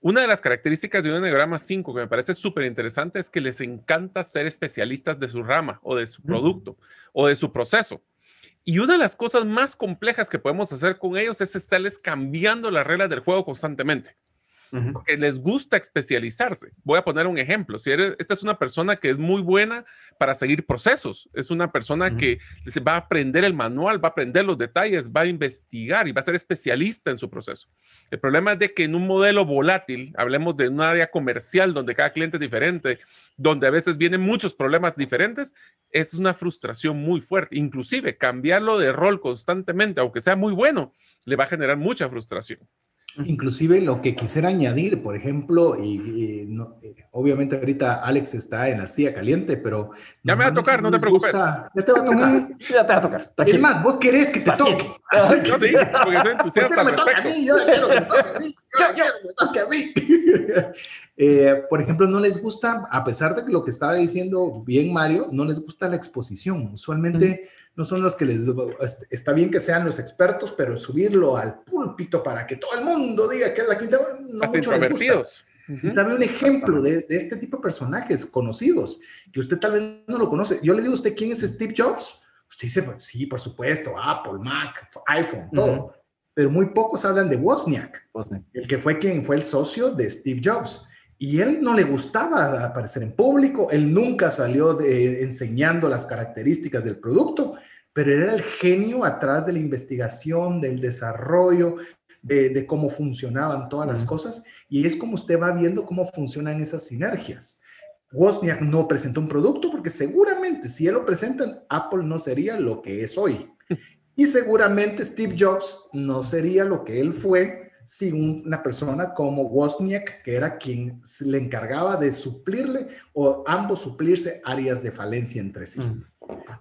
Una de las características de un Enneagrama 5 que me parece súper interesante es que les encanta ser especialistas de su rama o de su producto o de su proceso. Y una de las cosas más complejas que podemos hacer con ellos es estarles cambiando las reglas del juego constantemente que les gusta especializarse. Voy a poner un ejemplo. Si eres, esta es una persona que es muy buena para seguir procesos, es una persona que va a aprender el manual, va a aprender los detalles, va a investigar y va a ser especialista en su proceso. El problema es de que en un modelo volátil, hablemos de un área comercial donde cada cliente es diferente, donde a veces vienen muchos problemas diferentes, es una frustración muy fuerte. Inclusive cambiarlo de rol constantemente, aunque sea muy bueno, le va a generar mucha frustración. Inclusive lo que quisiera añadir, por ejemplo, y, eh, obviamente ahorita Alex está en la silla caliente, pero... Ya me va a tocar, no te preocupes. ya te va a tocar. ya te va a tocar. Es más, vos querés que te toque. Yo sí, porque soy entusiasta al respecto. Yo quiero que me toque a mí, yo quiero que me toque a mí. Eh, por ejemplo, no les gusta, a pesar de lo que estaba diciendo bien Mario, no les gusta la exposición. Usualmente no son los que les... Está bien que sean los expertos, pero subirlo al púlpito para que todo el mundo diga que es la quinta... No Hasta introvertidos. Y sabe un ejemplo de, este tipo de personajes conocidos, que usted tal vez no lo conoce. Yo le digo a usted, ¿quién es Steve Jobs? Usted dice, pues, sí, por supuesto, Apple, Mac, iPhone, todo. Pero muy pocos hablan de Wozniak, el que fue quien fue el socio de Steve Jobs. Y él no le gustaba aparecer en público, él nunca salió de, enseñando las características del producto, pero era el genio atrás de la investigación, del desarrollo, de, cómo funcionaban todas las cosas. Y es como usted va viendo cómo funcionan esas sinergias. Wozniak no presentó un producto porque seguramente si él lo presenta, Apple no sería lo que es hoy. Y seguramente Steve Jobs no sería lo que él fue si una persona como Wozniak, que era quien le encargaba de suplirle o ambos suplirse áreas de falencia entre sí. Mm.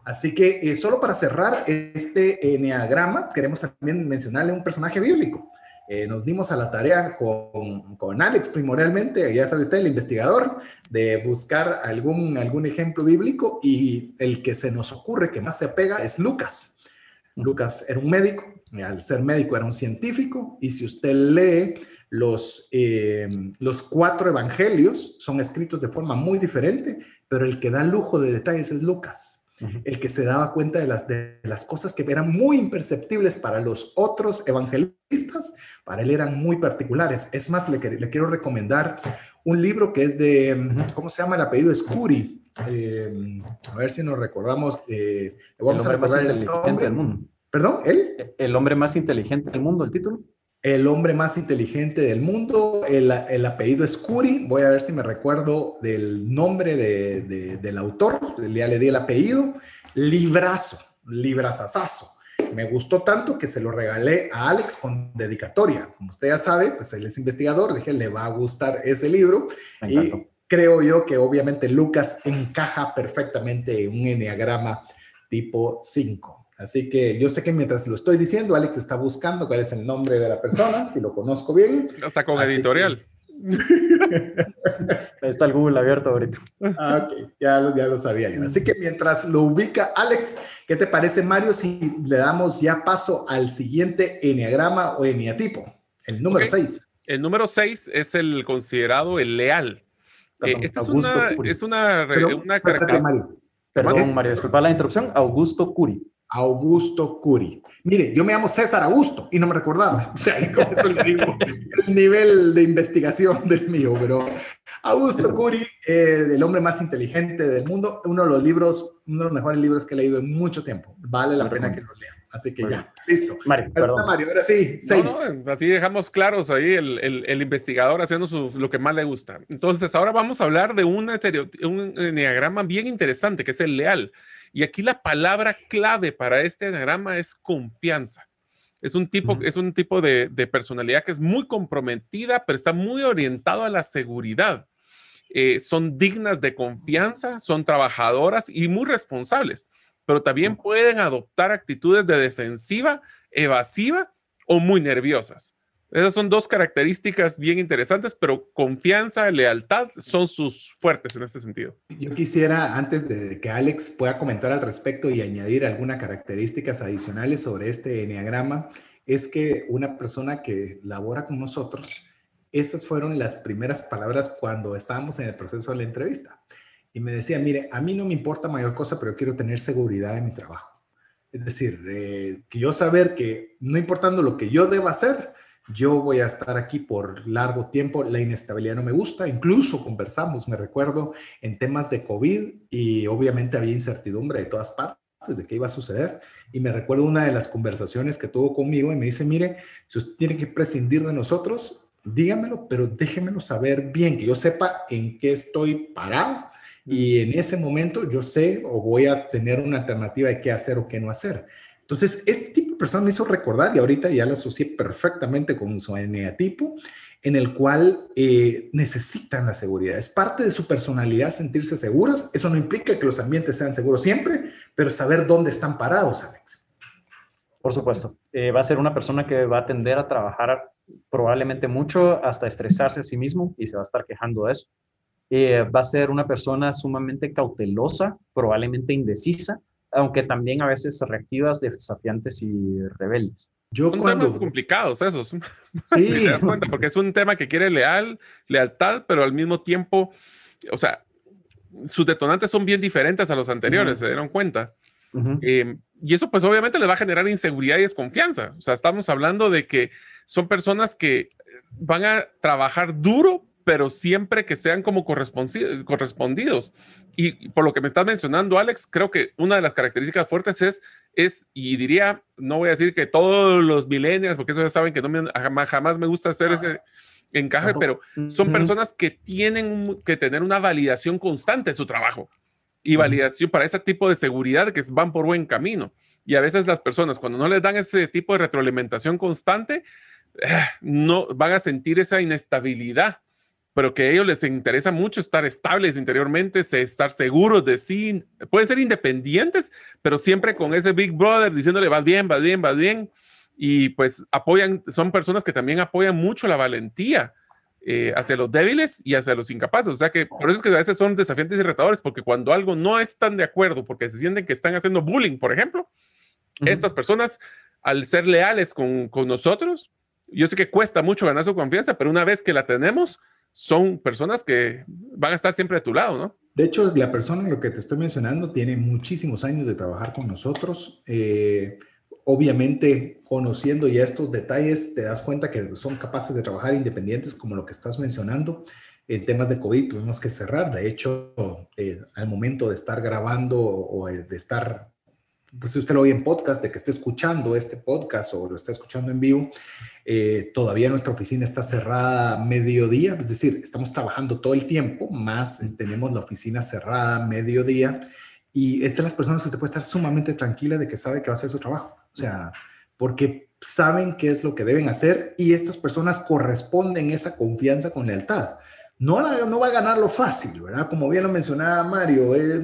Así que eh, solo para cerrar este enneagrama, queremos también mencionarle un personaje bíblico. Eh, nos dimos a la tarea con, con, Alex primordialmente, ya sabe usted, el investigador, de buscar algún, algún ejemplo bíblico y el que se nos ocurre que más se apega es Lucas. Lucas era un médico, al ser médico era un científico, y si usted lee los, eh, los cuatro evangelios, son escritos de forma muy diferente, pero el que da lujo de detalles es Lucas. El que se daba cuenta de las, de las cosas que eran muy imperceptibles para los otros evangelistas, para él eran muy particulares. Es más, le, le quiero recomendar un libro que es de, ¿cómo se llama? El apellido es Curi. Eh, a ver si nos recordamos. Eh, vamos a recordar el nombre. Del mundo. ¿Perdón? ¿Él? El hombre más inteligente del mundo, el título. El hombre más inteligente del mundo. El, apellido es Curi. Voy a ver si me recuerdo del nombre del autor. Ya le di el apellido. Librazo, librazazazo. Me gustó tanto que se lo regalé a Alex con dedicatoria. Como usted ya sabe, pues él es investigador. Dije, le va a gustar ese libro. y creo yo que obviamente Lucas encaja perfectamente en un enneagrama tipo 5. Así que yo sé que mientras lo estoy diciendo, Alex está buscando cuál es el nombre de la persona, si lo conozco bien. Está con editorial. está el Google abierto ahorita. Ah, ok, ya, ya lo sabía yo. Así que mientras lo ubica Alex, ¿qué te parece, Mario, si le damos ya paso al siguiente eneagrama o eneatipo? El número 6. El número 6 es el considerado el leal. Eh, esta es una, es una, una característica. Perdón, Mario, disculpa la interrupción. Augusto Curi. Augusto Curi. Mire, yo me llamo César Augusto y no me recordaba. O sea, con eso le digo el nivel de investigación del mío, pero Augusto Curi, eh, el hombre más inteligente del mundo, uno de los libros, uno de los mejores libros que he leído en mucho tiempo. Vale la pena que lo lea. Así que ya, listo. Mario, perdón. Mario, ahora sí, seis. así dejamos claros ahí el, el, investigador haciendo su, lo que más le gusta. Entonces, ahora vamos a hablar de un, un diagrama bien interesante, que es el leal. Y aquí la palabra clave para este diagrama es confianza. Es un tipo, es un tipo de, personalidad que es muy comprometida, pero está muy orientado a la seguridad. Eh, son dignas de confianza, son trabajadoras y muy responsables, pero también pueden adoptar actitudes de defensiva, evasiva o muy nerviosas. Esas son dos características bien interesantes, pero confianza, lealtad son sus fuertes en este sentido. Yo quisiera, antes de que Alex pueda comentar al respecto y añadir algunas características adicionales sobre este enneagrama, es que una persona que labora con nosotros, esas fueron las primeras palabras cuando estábamos en el proceso de la entrevista. Y me decía, mire, a mí no me importa mayor cosa, pero quiero tener seguridad en mi trabajo. Es decir, eh, que yo saber que no importando lo que yo deba hacer, yo voy a estar aquí por largo tiempo, la inestabilidad no me gusta, incluso conversamos, me recuerdo, en temas de COVID y obviamente había incertidumbre de todas partes de qué iba a suceder. Y me recuerdo una de las conversaciones que tuvo conmigo y me dice, mire, si usted tiene que prescindir de nosotros, dígamelo, pero déjemelo saber bien, que yo sepa en qué estoy parado y en ese momento yo sé o voy a tener una alternativa de qué hacer o qué no hacer. Entonces, este tipo de persona me hizo recordar y ahorita ya la asocié perfectamente con su eneatipo, en el cual eh, necesitan la seguridad. Es parte de su personalidad sentirse seguras. Eso no implica que los ambientes sean seguros siempre, pero saber dónde están parados, Alex. Por supuesto. Eh, va a ser una persona que va a tender a trabajar probablemente mucho hasta estresarse a sí mismo y se va a estar quejando de eso. Eh, va a ser una persona sumamente cautelosa, probablemente indecisa, aunque también a veces reactivas, desafiantes y rebeldes. Yo Son cuando... temas complicados esos. Sí, das cuenta, porque es un tema que quiere leal, lealtad, pero al mismo tiempo, o sea, sus detonantes son bien diferentes a los anteriores, se dieron cuenta. Eh, y eso pues obviamente le va a generar inseguridad y desconfianza. O sea, estamos hablando de que son personas que van a trabajar duro pero siempre que sean como correspondidos. Y por lo que me estás mencionando, Alex, creo que una de las características fuertes es, es y diría, no voy a decir que todos los millennials, porque eso ya saben que no me, jamás, me gusta hacer ese encaje, pero son personas que tienen que tener una validación constante de su trabajo y validación para ese tipo de seguridad que van por buen camino. Y a veces las personas, cuando no les dan ese tipo de retroalimentación constante, eh, no van a sentir esa inestabilidad pero que a ellos les interesa mucho estar estables interiormente, estar seguros de sí, pueden ser independientes, pero siempre con ese Big Brother diciéndole, vas bien, vas bien, vas bien, y pues apoyan, son personas que también apoyan mucho la valentía eh, hacia los débiles y hacia los incapaces, o sea que por eso es que a veces son desafiantes y retadores, porque cuando algo no están de acuerdo, porque se sienten que están haciendo bullying, por ejemplo, estas personas, al ser leales con, con nosotros, yo sé que cuesta mucho ganar su confianza, pero una vez que la tenemos, son personas que van a estar siempre a tu lado, ¿no? De hecho, la persona lo que te estoy mencionando tiene muchísimos años de trabajar con nosotros. Eh, obviamente, conociendo ya estos detalles, te das cuenta que son capaces de trabajar independientes, como lo que estás mencionando. En temas de COVID tuvimos que cerrar. De hecho, eh, al momento de estar grabando o de estar pues si usted lo oye en podcast, de que esté escuchando este podcast o lo está escuchando en vivo, eh, todavía nuestra oficina está cerrada mediodía, es decir, estamos trabajando todo el tiempo, más tenemos la oficina cerrada mediodía y es de las personas que usted puede estar sumamente tranquila de que sabe que va a hacer su trabajo, o sea, porque saben qué es lo que deben hacer y estas personas corresponden esa confianza con lealtad. No, no va a ganar lo fácil, ¿verdad? Como bien lo mencionaba Mario, es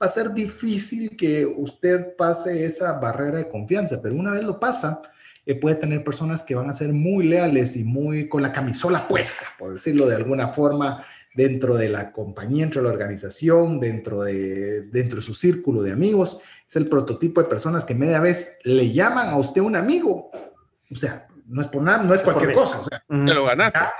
va a ser difícil que usted pase esa barrera de confianza, pero una vez lo pasa, eh, puede tener personas que van a ser muy leales y muy con la camisola puesta, por decirlo de alguna forma, dentro de la compañía, dentro de la organización, dentro de, dentro de su círculo de amigos. Es el prototipo de personas que media vez le llaman a usted un amigo. O sea, no es por nada, no es cualquier cosa. O sea, te lo ganaste. Ya,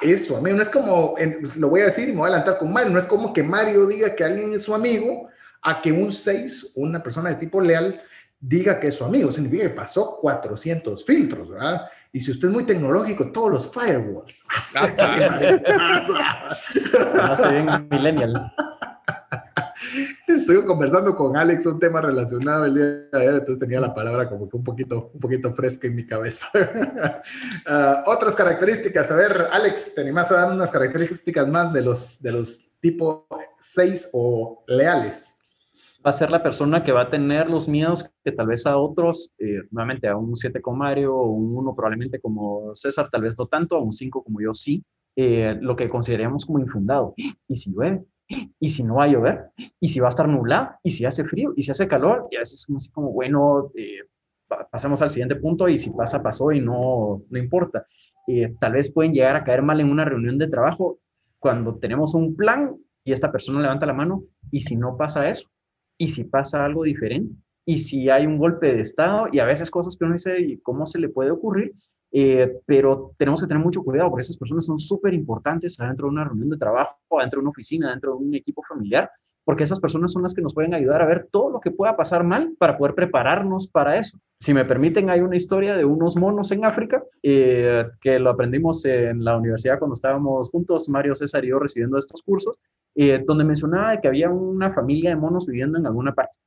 eso, amigo, no es como, lo voy a decir y me voy a adelantar con Mario, no es como que Mario diga que alguien es su amigo, a que un 6, una persona de tipo leal, diga que es su amigo, significa que pasó 400 filtros, ¿verdad? Y si usted es muy tecnológico, todos los firewalls. Ah, millennial. Estuvimos conversando con Alex un tema relacionado el día de ayer, entonces tenía la palabra como que un poquito, un poquito fresca en mi cabeza. Ah, otras características, a ver, Alex, ¿te animás a dar unas características más de los, de los tipo 6 o leales? Va a ser la persona que va a tener los miedos que tal vez a otros, eh, nuevamente a un 7 como Mario, o un 1 probablemente como César, tal vez no tanto, a un 5 como yo sí, eh, lo que consideramos como infundado. ¿Y si llueve? Y si no va a llover, y si va a estar nublado, y si hace frío, y si hace calor, y a veces es como, bueno, eh, pasamos al siguiente punto y si pasa, pasó y no, no importa. Eh, tal vez pueden llegar a caer mal en una reunión de trabajo cuando tenemos un plan y esta persona levanta la mano, y si no pasa eso, y si pasa algo diferente, y si hay un golpe de estado, y a veces cosas que uno dice, ¿y cómo se le puede ocurrir? Eh, pero tenemos que tener mucho cuidado porque esas personas son súper importantes adentro de una reunión de trabajo, adentro de una oficina, dentro de un equipo familiar porque esas personas son las que nos pueden ayudar a ver todo lo que pueda pasar mal para poder prepararnos para eso. Si me permiten, hay una historia de unos monos en África eh, que lo aprendimos en la universidad cuando estábamos juntos, Mario César y yo recibiendo estos cursos, eh, donde mencionaba que había una familia de monos viviendo en alguna parte.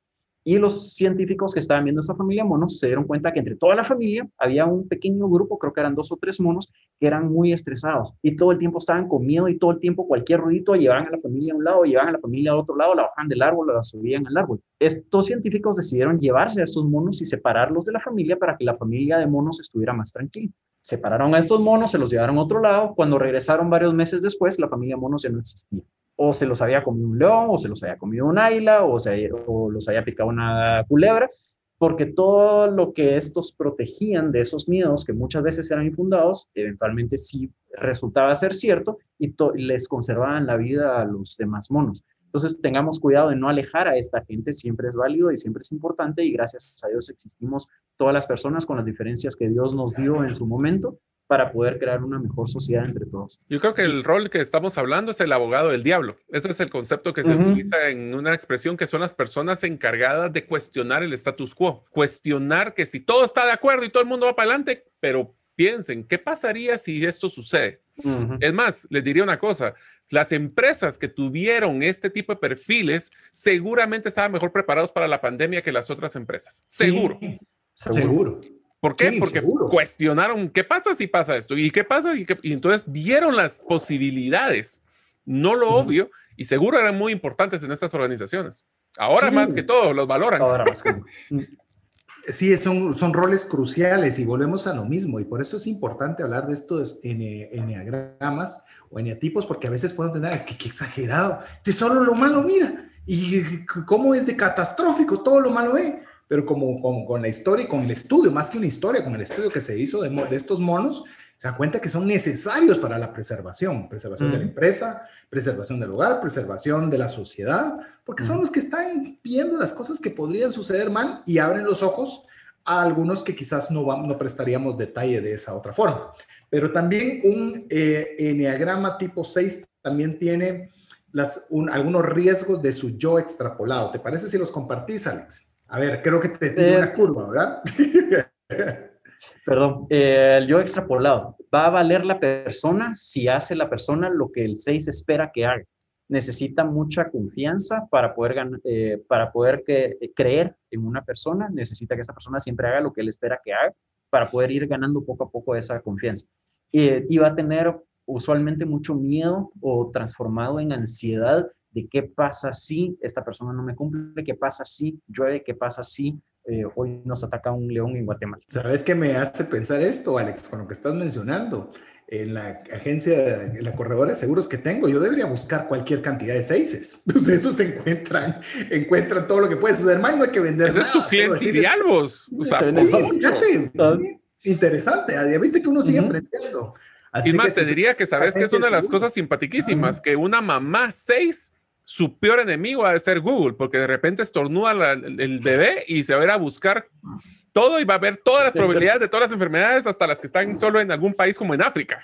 Y los científicos que estaban viendo esa familia de monos se dieron cuenta que entre toda la familia había un pequeño grupo, creo que eran dos o tres monos, que eran muy estresados y todo el tiempo estaban con miedo y todo el tiempo cualquier ruidito llevaban a la familia a un lado, llevaban a la familia al otro lado, la bajaban del árbol, la subían al árbol. Estos científicos decidieron llevarse a estos monos y separarlos de la familia para que la familia de monos estuviera más tranquila. Separaron a estos monos, se los llevaron a otro lado. Cuando regresaron varios meses después, la familia de monos ya no existía o se los había comido un león, o se los había comido un águila, o, se, o los había picado una culebra, porque todo lo que estos protegían de esos miedos, que muchas veces eran infundados, eventualmente sí resultaba ser cierto y les conservaban la vida a los demás monos. Entonces tengamos cuidado de no alejar a esta gente, siempre es válido y siempre es importante y gracias a Dios existimos todas las personas con las diferencias que Dios nos dio en su momento para poder crear una mejor sociedad entre todos. Yo creo que el rol que estamos hablando es el abogado del diablo. Ese es el concepto que se utiliza en una expresión que son las personas encargadas de cuestionar el status quo, cuestionar que si todo está de acuerdo y todo el mundo va para adelante, pero piensen, ¿qué pasaría si esto sucede? Es más, les diría una cosa, las empresas que tuvieron este tipo de perfiles seguramente estaban mejor preparados para la pandemia que las otras empresas. Seguro. Seguro. ¿Por qué? Porque cuestionaron qué pasa si pasa esto y qué pasa y, entonces vieron las posibilidades, no lo obvio, y seguro eran muy importantes en estas organizaciones. Ahora más que todo los valoran. Ahora más que Sí, son, son roles cruciales y volvemos a lo mismo. Y por eso es importante hablar de estos eneagramas o eneatipos, porque a veces pueden pensar, es que qué exagerado, de solo lo malo mira. Y cómo es de catastrófico todo lo malo, ¿eh? pero como, con la historia y con el estudio, más que una historia, con el estudio que se hizo de, de estos monos, se da cuenta que son necesarios para la preservación, preservación de la empresa, preservación del hogar, preservación de la sociedad, porque son los que están viendo las cosas que podrían suceder mal y abren los ojos a algunos que quizás no, no prestaríamos detalle de esa otra forma. Pero también un eh, enneagrama tipo 6 también tiene las, algunos riesgos de su yo extrapolado. ¿Te parece si los compartís, Alex? A ver, creo que te tiene una curva, ¿verdad? Perdón, eh, el yo extrapolado. Va a valer la persona si hace la persona lo que el 6 espera que haga. Necesita mucha confianza para poder, eh, para poder que, creer en una persona. Necesita que esa persona siempre haga lo que él espera que haga para poder ir ganando poco a poco esa confianza. y va a tener usualmente mucho miedo o transformado en ansiedad de qué pasa si esta persona no me cumple, qué pasa si llueve, qué pasa si eh, hoy nos ataca un león en Guatemala. ¿Sabes qué me hace pensar esto, Alex, con lo que estás mencionando? En la agencia, en la corredora de seguros que tengo, yo debería buscar cualquier cantidad de seises. Pues esos se encuentran, encuentran todo lo que puede suceder. no hay que vender Ese nada. es tu cliente ideal, vos. O sea, interesante. Ya viste que uno sigue aprendiendo. y más, te diría que sabes que es una de las cosas simpaticísimas, que una mamá seis su peor enemigo ha de ser Google, porque de repente estornuda el bebé y se va a ir a buscar todo y va a ver todas las probabilidades de todas las enfermedades, hasta las que están solo en algún país como en África.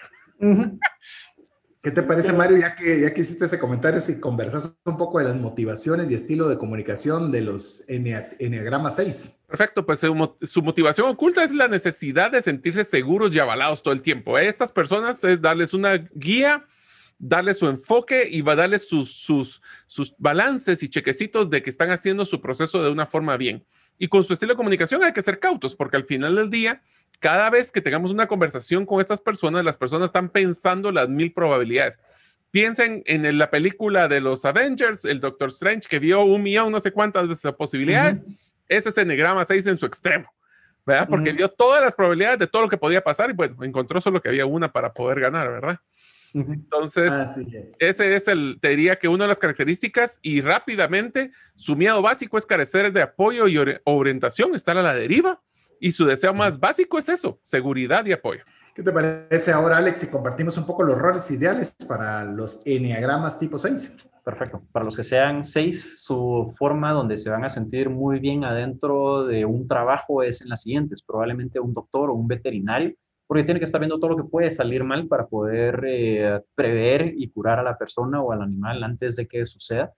¿Qué te parece, Mario, ya que, ya que hiciste ese comentario, si conversas un poco de las motivaciones y estilo de comunicación de los Enneagrama 6? Perfecto, pues su, motivación oculta es la necesidad de sentirse seguros y avalados todo el tiempo. Estas personas es darles una guía darle su enfoque y va a darle sus, sus, sus balances y chequecitos de que están haciendo su proceso de una forma bien. Y con su estilo de comunicación hay que ser cautos, porque al final del día, cada vez que tengamos una conversación con estas personas, las personas están pensando las mil probabilidades. Piensen en la película de los Avengers, el Doctor Strange, que vio un millón, no sé cuántas veces posibilidades. Ese es Enneagrama 6 en su extremo, ¿verdad? Porque vio todas las probabilidades de todo lo que podía pasar y bueno, encontró solo que había una para poder ganar, ¿verdad? Entonces, ese es el, te diría que una de las características y rápidamente su miedo básico es carecer de apoyo y orientación, estar a la deriva y su deseo más básico es eso, seguridad y apoyo. ¿Qué te parece ahora, Alex, si compartimos un poco los roles ideales para los enneagramas tipo 6? Perfecto. Para los que sean 6, su forma donde se van a sentir muy bien adentro de un trabajo es en las siguientes. Probablemente un doctor o un veterinario porque tiene que estar viendo todo lo que puede salir mal para poder eh, prever y curar a la persona o al animal antes de que suceda.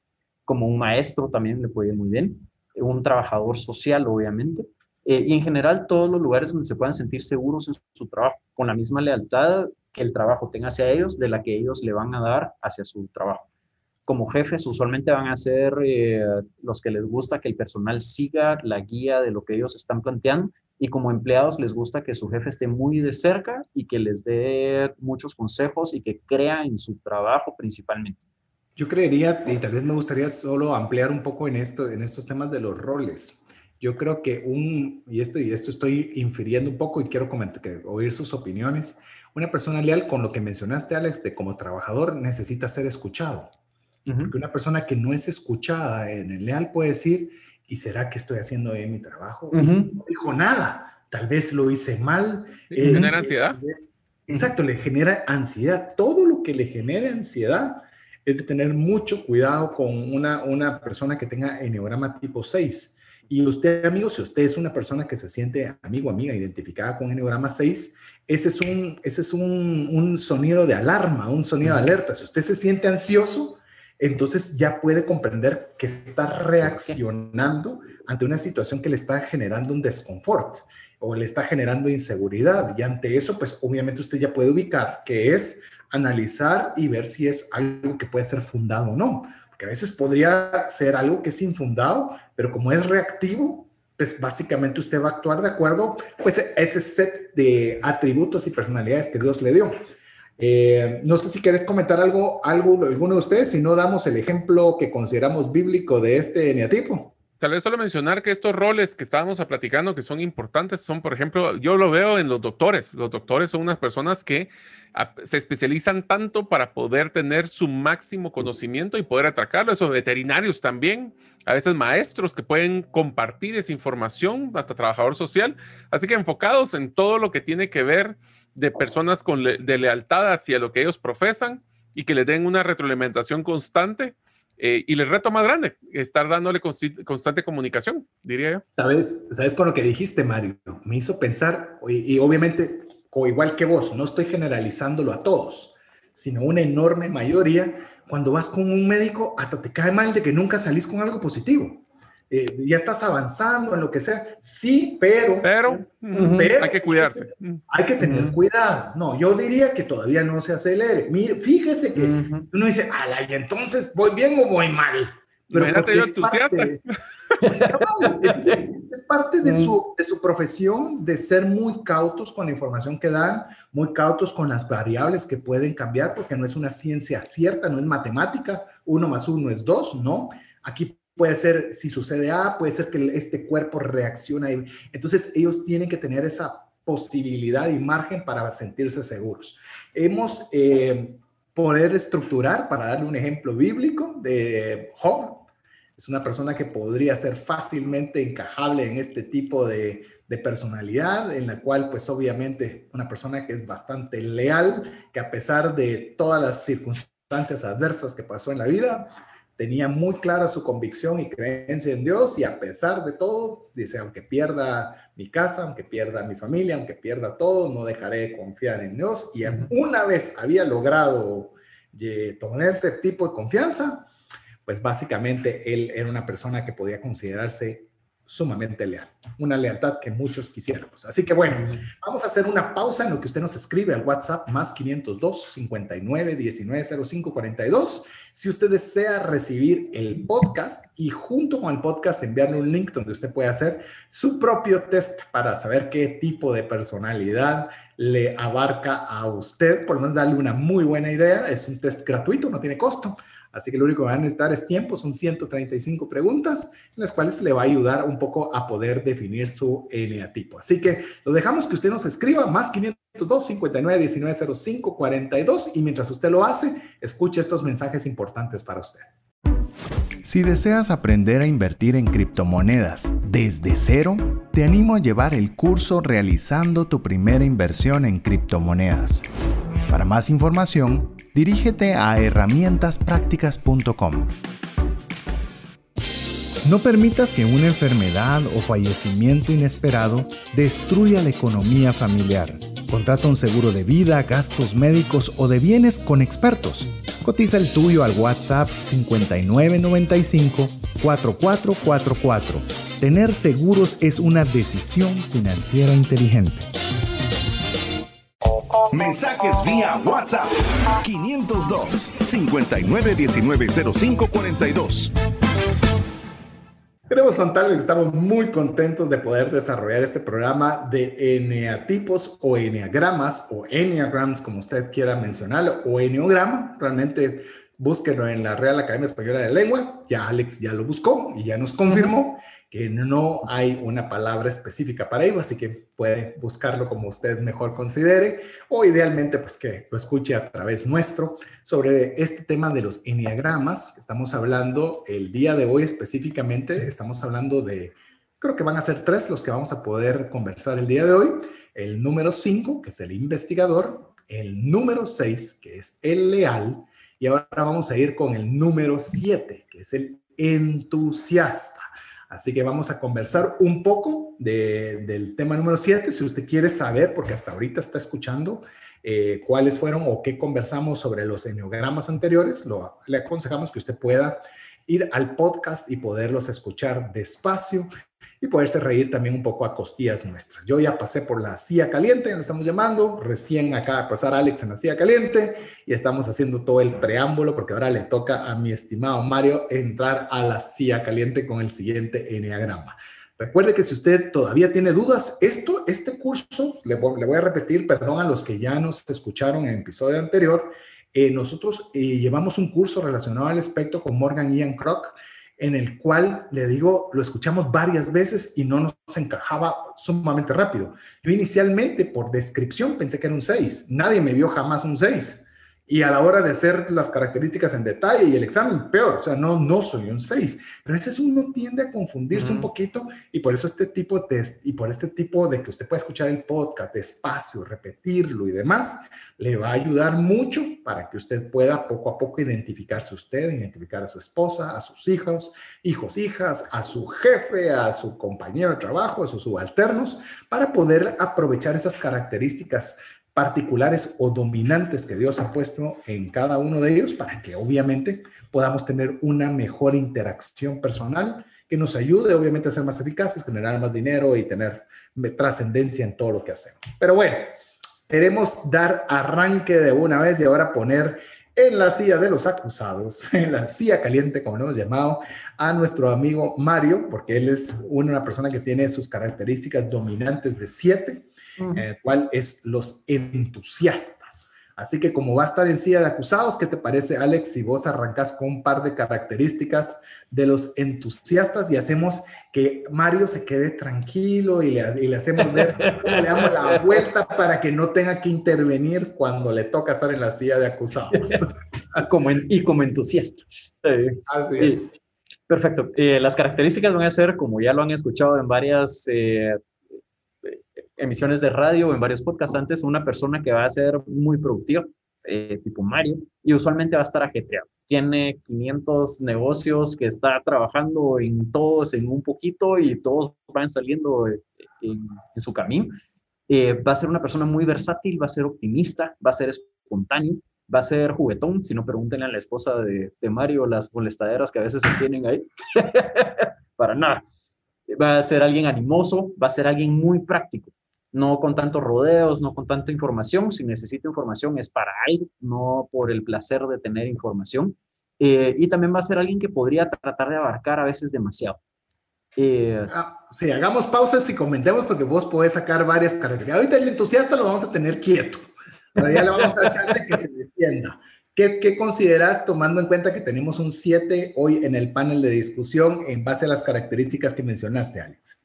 como un maestro también le puede ir muy bien, un trabajador social, obviamente, eh, y en general todos los lugares donde se puedan sentir seguros en su trabajo, con la misma lealtad que el trabajo tenga hacia ellos, de la que ellos le van a dar hacia su trabajo. Como jefes, usualmente van a ser eh, los que les gusta que el personal siga la guía de lo que ellos están planteando y como empleados les gusta que su jefe esté muy de cerca y que les dé muchos consejos y que crea en su trabajo principalmente. Yo creería, y tal vez me gustaría solo ampliar un poco en, esto, en estos temas de los roles. Yo creo que un, y esto, y esto estoy infiriendo un poco y quiero comentar, que, oír sus opiniones, una persona leal, con lo que mencionaste, Alex, de como trabajador, necesita ser escuchado. Porque una persona que no es escuchada en el leal puede decir, ¿y será que estoy haciendo bien mi trabajo? No dijo nada, tal vez lo hice mal. Eh, genera ansiedad. exacto, le genera ansiedad. Todo lo que le genera ansiedad es de tener mucho cuidado con una, una persona que tenga enneagrama tipo 6. Y usted, amigo, si usted es una persona que se siente amigo, amiga, identificada con enneagrama 6, ese es un, ese es un, un sonido de alarma, un sonido de alerta. Si usted se siente ansioso, entonces ya puede comprender que está reaccionando ante una situación que le está generando un desconfort o le está generando inseguridad. Y ante eso, pues obviamente usted ya puede ubicar que es analizar y ver si es algo que puede ser fundado o no. Porque a veces podría ser algo que es infundado, pero como es reactivo, pues básicamente usted va a actuar de acuerdo pues a ese set de atributos y personalidades que Dios le dio. Eh, no sé si querés comentar algo, algo, alguno de ustedes, si no damos el ejemplo que consideramos bíblico de este eneatipo. Tal vez solo mencionar que estos roles que estábamos platicando que son importantes son, por ejemplo, yo lo veo en los doctores. Los doctores son unas personas que se especializan tanto para poder tener su máximo conocimiento y poder atracarlo. Esos veterinarios también, a veces maestros que pueden compartir esa información, hasta trabajador social. Así que enfocados en todo lo que tiene que ver de personas con de lealtad hacia lo que ellos profesan y que le den una retroalimentación constante eh, y el reto más grande, estar dándole constante comunicación, diría yo. ¿Sabes, ¿Sabes con lo que dijiste, Mario? Me hizo pensar, y, obviamente, o igual que vos, no estoy generalizándolo a todos, sino una enorme mayoría, cuando vas con un médico, hasta te cae mal de que nunca salís con algo positivo. Eh, ya estás avanzando en lo que sea. Sí, pero... Pero, hay que cuidarse. Hay que, tener cuidado. No, yo diría que todavía no se acelere. Mire, fíjese que uno dice, ala, y entonces voy bien o voy mal. Pero Imagínate yo entusiasta. es parte de su, de su profesión de ser muy cautos con la información que dan, muy cautos con las variables que pueden cambiar, porque no es una ciencia cierta, no es matemática, uno más uno es dos, ¿no? Aquí puede ser, si sucede A, puede ser que este cuerpo reacciona. Entonces, ellos tienen que tener esa posibilidad y margen para sentirse seguros. Hemos eh, poder estructurar, para darle un ejemplo bíblico, de Job. Es una persona que podría ser fácilmente encajable en este tipo de, de personalidad, en la cual, pues obviamente, una persona que es bastante leal, que a pesar de todas las circunstancias adversas que pasó en la vida, tenía muy clara su convicción y creencia en Dios y a pesar de todo, dice, aunque pierda mi casa, aunque pierda mi familia, aunque pierda todo, no dejaré de confiar en Dios. Y una vez había logrado tener ese tipo de confianza, pues básicamente él era una persona que podía considerarse sumamente leal, una lealtad que muchos quisiéramos. Así que bueno, vamos a hacer una pausa en lo que usted nos escribe al WhatsApp más 502 59 19 05 42. Si usted desea recibir el podcast y junto con el podcast enviarle un link donde usted puede hacer su propio test para saber qué tipo de personalidad le abarca a usted, por lo menos darle una muy buena idea. Es un test gratuito, no tiene costo. Así que lo único que van a necesitar es tiempo, son 135 preguntas en las cuales le va a ayudar un poco a poder definir su eneatipo. Así que lo dejamos que usted nos escriba más 502 59 19 05 42 y mientras usted lo hace, escuche estos mensajes importantes para usted. Si deseas aprender a invertir en criptomonedas desde cero, te animo a llevar el curso realizando tu primera inversión en criptomonedas. Para más información, dirígete a herramientasprácticas.com. No permitas que una enfermedad o fallecimiento inesperado destruya la economía familiar. Contrata un seguro de vida, gastos médicos o de bienes con expertos. Cotiza el tuyo al WhatsApp 5995 4444. Tener seguros es una decisión financiera inteligente. Mensajes vía WhatsApp 502 59190542. Queremos contarles que estamos muy contentos de poder desarrollar este programa de eneatipos o eneagramas o eneagrams, como usted quiera mencionarlo, o eneograma. Realmente búsquenlo en la Real Academia Española de Lengua. Ya Alex ya lo buscó y ya nos confirmó que no hay una palabra específica para ello, así que puede buscarlo como usted mejor considere o idealmente pues que lo escuche a través nuestro sobre este tema de los enneagramas. Estamos hablando el día de hoy específicamente, estamos hablando de, creo que van a ser tres los que vamos a poder conversar el día de hoy. El número cinco, que es el investigador, el número seis, que es el leal, y ahora vamos a ir con el número siete, que es el entusiasta. Así que vamos a conversar un poco del tema número 7, si usted quiere saber, porque hasta ahorita está escuchando eh, cuáles fueron o qué conversamos sobre los enneogramas anteriores, le aconsejamos que usted pueda ir al podcast y poderlos escuchar despacio y poderse reír también un poco a costillas nuestras. Yo ya pasé por la silla caliente, lo estamos llamando, recién acaba de pasar Alex en la silla caliente y estamos haciendo todo el preámbulo porque ahora le toca a mi estimado Mario entrar a la silla caliente con el siguiente enneagrama. Recuerde que si usted todavía tiene dudas, esto, este curso, le, voy a repetir, perdón a los que ya nos escucharon en el episodio anterior, eh, nosotros eh, llevamos un curso relacionado al aspecto con Morgan Ian Kroc, en el cual, le digo, lo escuchamos varias veces y no nos encajaba sumamente rápido. Yo inicialmente, por descripción, pensé que era un 6. Nadie me vio jamás un 6. Y a la hora de hacer las características en detalle y el examen, peor, o sea, no, no soy un 6. Pero a veces uno tiende a confundirse un poquito y por eso este tipo de test y por este tipo de que usted pueda escuchar el podcast despacio, repetirlo y demás, le va a ayudar mucho para que usted pueda poco a poco identificarse usted, identificar a su esposa, a sus hijos, hijos, hijas, a su jefe, a su compañero de trabajo, a sus subalternos, para poder aprovechar esas características particulares o dominantes que Dios ha puesto en cada uno de ellos para que obviamente podamos tener una mejor interacción personal que nos ayude obviamente a ser más eficaces, generar más dinero y tener trascendencia en todo lo que hacemos. Pero bueno, queremos dar arranque de una vez y ahora poner en la silla de los acusados, en la silla caliente, como lo hemos llamado, a nuestro amigo Mario, porque él es una persona que tiene sus características dominantes de siete el cual es los entusiastas. Así que como va a estar en silla de acusados, ¿qué te parece, Alex, si vos arrancas con un par de características de los entusiastas y hacemos que Mario se quede tranquilo y le, hacemos ver le damos la vuelta para que no tenga que intervenir cuando le toca estar en la silla de acusados? como y como entusiasta. Así es. Perfecto. Eh, las características van a ser, como ya lo han escuchado en varias eh, emisiones de radio o en varios podcasts antes, una persona que va a ser muy productiva, eh, tipo Mario, y usualmente va a estar ajetreado. Tiene 500 negocios que está trabajando en todos en un poquito y todos van saliendo eh, en, su camino. Eh, va a ser una persona muy versátil, va a ser optimista, va a ser espontáneo, va a ser juguetón. Si no, pregúntenle a la esposa de, de Mario las molestaderas que a veces se tienen ahí. Para nada. Va a ser alguien animoso, va a ser alguien muy práctico no con tantos rodeos, no con tanta información. Si necesita información es para algo, no por el placer de tener información. Eh, y también va a ser alguien que podría tratar de abarcar a veces demasiado. Eh, ah, sí, hagamos pausas y comentemos porque vos podés sacar varias características. Ahorita el entusiasta lo vamos a tener quieto. Ya le vamos a dar chance que se defienda. ¿Qué, ¿Qué, consideras tomando en cuenta que tenemos un 7 hoy en el panel de discusión en base a las características que mencionaste, Alex?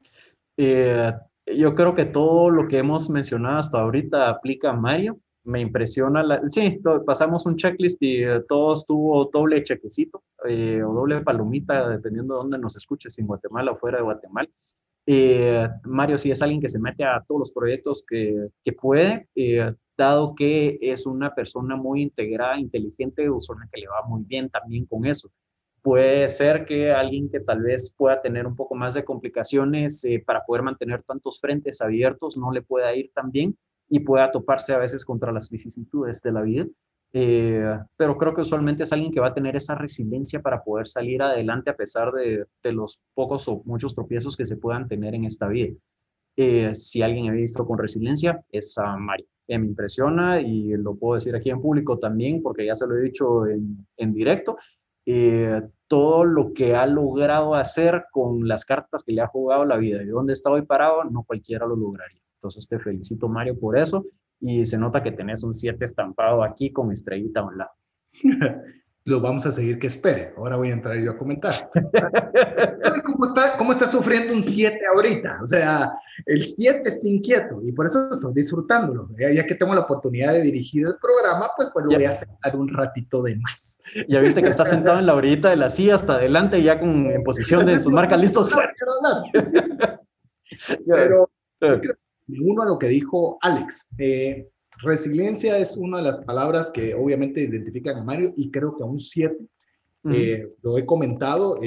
Eh, yo creo que todo lo que hemos mencionado hasta ahorita aplica a Mario. Me impresiona la... Sí, pasamos un checklist y eh, todo estuvo doble chequecito eh, o doble palomita, dependiendo de dónde nos escuches, en Guatemala o fuera de Guatemala. Eh, Mario sí es alguien que se mete a todos los proyectos que, que puede, dado que es una persona muy integrada, inteligente, usualmente le va muy bien también con eso. Puede ser que alguien que tal vez pueda tener un poco más de complicaciones eh, para poder mantener tantos frentes abiertos no le pueda ir tan bien, y pueda toparse a veces contra las vicisitudes de la vida. Eh, pero creo que usualmente es alguien que va a tener esa resiliencia para poder salir adelante a pesar de, de los pocos o muchos tropiezos que se puedan tener en esta vida. Eh, si alguien he visto con resiliencia, es a Mario. Eh, me impresiona y lo puedo decir aquí en público también, porque ya se lo he dicho en, en directo. Todo lo que ha logrado hacer con las cartas que le ha jugado la vida y dónde está hoy parado, no cualquiera lo lograría. Entonces te felicito, Mario, por eso y se nota que tenés un 7 estampado aquí con estrellita a un lado. Lo vamos a seguir que espere. Ahora voy a entrar yo a comentar. ¿Sabe cómo está, cómo está sufriendo un 7 ahorita? O sea, el 7 está inquieto y por eso estoy disfrutándolo. Ya, que tengo la oportunidad de dirigir el programa, pues, pues lo voy a sentar un ratito de más. Ya viste que está sentado en la orillita de la silla hasta adelante, ya con, en posición de sus marcas listos. Pero, pero uno a lo que dijo Alex. Eh, resiliencia es una de las palabras que obviamente identifican a Mario y creo que a un 7. Eh, lo he comentado,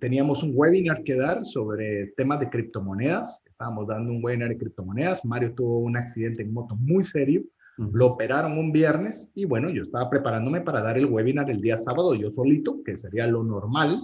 teníamos un webinar que dar sobre temas de criptomonedas. Estábamos dando un webinar de criptomonedas. Mario tuvo un accidente en moto muy serio. Lo operaron un viernes y bueno, yo estaba preparándome para dar el webinar el día sábado, yo solito, que sería lo normal.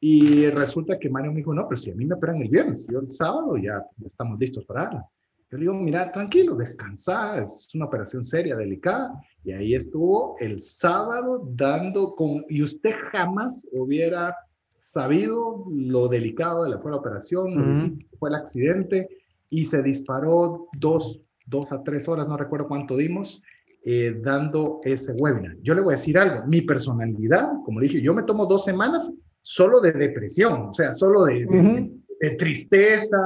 Y resulta que Mario me dijo, no, pero si a mí me operan el viernes, yo el sábado ya, ya estamos listos para darla. Yo le digo, mira, tranquilo, descansa, es una operación seria, delicada. Y ahí estuvo el sábado dando con, y usted jamás hubiera sabido lo delicado de la, fue la operación, fue el accidente, y se disparó dos, dos a tres horas, no recuerdo cuánto dimos, eh, dando ese webinar. Yo le voy a decir algo, mi personalidad, como dije, yo me tomo dos semanas solo de depresión, o sea, solo de, de tristeza,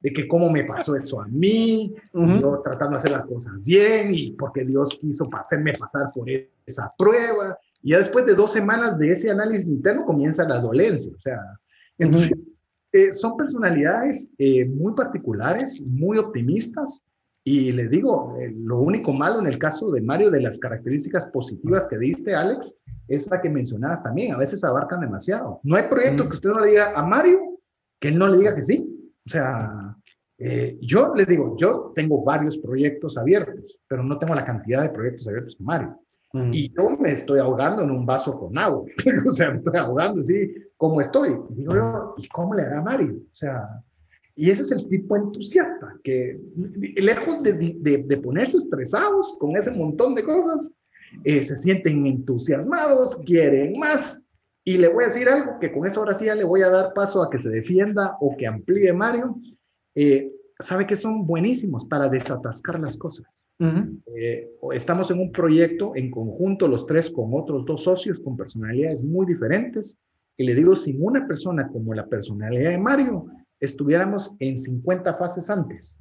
de que cómo me pasó eso a mí, yo tratando de hacer las cosas bien y porque Dios quiso hacerme pasar por esa prueba. Y ya después de dos semanas de ese análisis interno comienza la dolencia. O sea, entonces, eh, son personalidades eh, muy particulares, muy optimistas. Y le digo, eh, lo único malo en el caso de Mario, de las características positivas que diste, Alex, es la que mencionabas también. A veces abarcan demasiado. No hay proyecto que usted no le diga a Mario que él no le diga que sí. O sea, eh, yo le digo, yo tengo varios proyectos abiertos, pero no tengo la cantidad de proyectos abiertos que Mario. Mm. Y yo me estoy ahogando en un vaso con agua. o sea, me estoy ahogando así como estoy. Y digo yo, ¿y cómo le hará Mario? O sea, y ese es el tipo entusiasta que, lejos de, de, de ponerse estresados con ese montón de cosas, eh, se sienten entusiasmados, quieren más, y le voy a decir algo que con eso ahora sí ya le voy a dar paso a que se defienda o que amplíe Mario. Eh, sabe que son buenísimos para desatascar las cosas. Eh, estamos en un proyecto en conjunto, los tres con otros dos socios con personalidades muy diferentes. Y le digo, sin una persona como la personalidad de Mario, estuviéramos en 50 fases antes,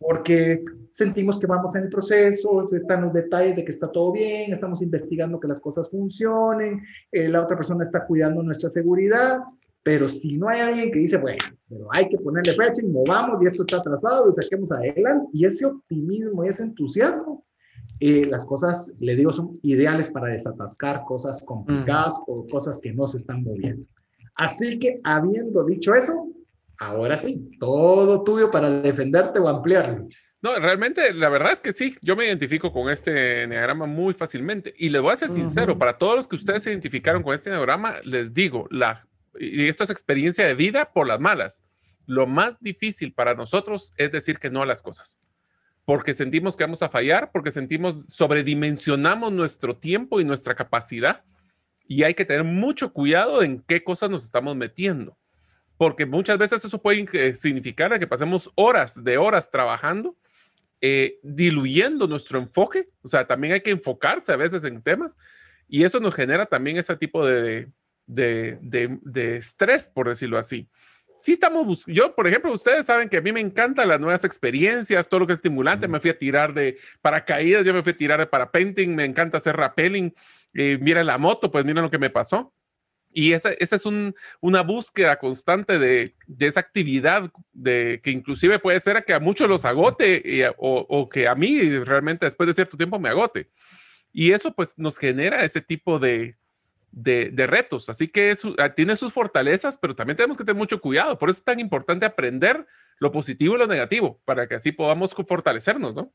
porque sentimos que vamos en el proceso, están los detalles de que está todo bien, estamos investigando que las cosas funcionen, eh, la otra persona está cuidando nuestra seguridad, pero si no hay alguien que dice, bueno, pero hay que ponerle fecha y movamos y esto está atrasado y saquemos adelante, y ese optimismo y ese entusiasmo, eh, las cosas, le digo, son ideales para desatascar cosas complicadas o cosas que no se están moviendo. Así que, habiendo dicho eso, ahora sí, todo tuyo para defenderte o ampliarlo. No, realmente la verdad es que sí, yo me identifico con este neograma muy fácilmente y les voy a ser sincero, para todos los que ustedes se identificaron con este neograma, les digo, la, y esto es experiencia de vida por las malas, lo más difícil para nosotros es decir que no a las cosas, porque sentimos que vamos a fallar, porque sentimos, sobredimensionamos nuestro tiempo y nuestra capacidad y hay que tener mucho cuidado en qué cosas nos estamos metiendo porque muchas veces eso puede significar que pasemos horas de horas trabajando, eh, diluyendo nuestro enfoque, o sea, también hay que enfocarse a veces en temas y eso nos genera también ese tipo de, de, de, estrés, por decirlo así. Sí estamos, yo, por ejemplo, ustedes saben que a mí me encantan las nuevas experiencias, todo lo que es estimulante, me fui a tirar de paracaídas, yo me fui a tirar de parapenting, me encanta hacer rappelling, eh, mira la moto, pues mira lo que me pasó. Y esa, esa es un, una búsqueda constante de, de, esa actividad de, que inclusive puede ser que a muchos los agote o, o, que a mí realmente después de cierto tiempo me agote. Y eso pues nos genera ese tipo de, de, de retos. Así que ah, tiene sus fortalezas, pero también tenemos que tener mucho cuidado. Por eso es tan importante aprender lo positivo y lo negativo, para que así podamos fortalecernos, ¿no?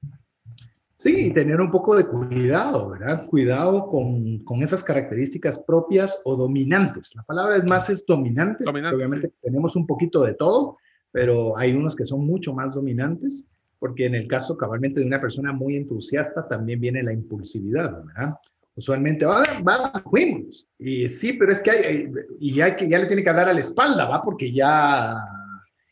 Sí, tener un poco de cuidado, ¿verdad? Cuidado con, con, esas características propias o dominantes. La palabra es más es dominantes, obviamente tenemos un poquito de todo, pero hay unos que son mucho más dominantes, porque en el caso cabalmente de una persona muy entusiasta también viene la impulsividad, ¿verdad? Usualmente va, va, fuimos. Y sí, pero es que hay, y hay que, ya le tiene que hablar a la espalda, ¿va? Porque ya,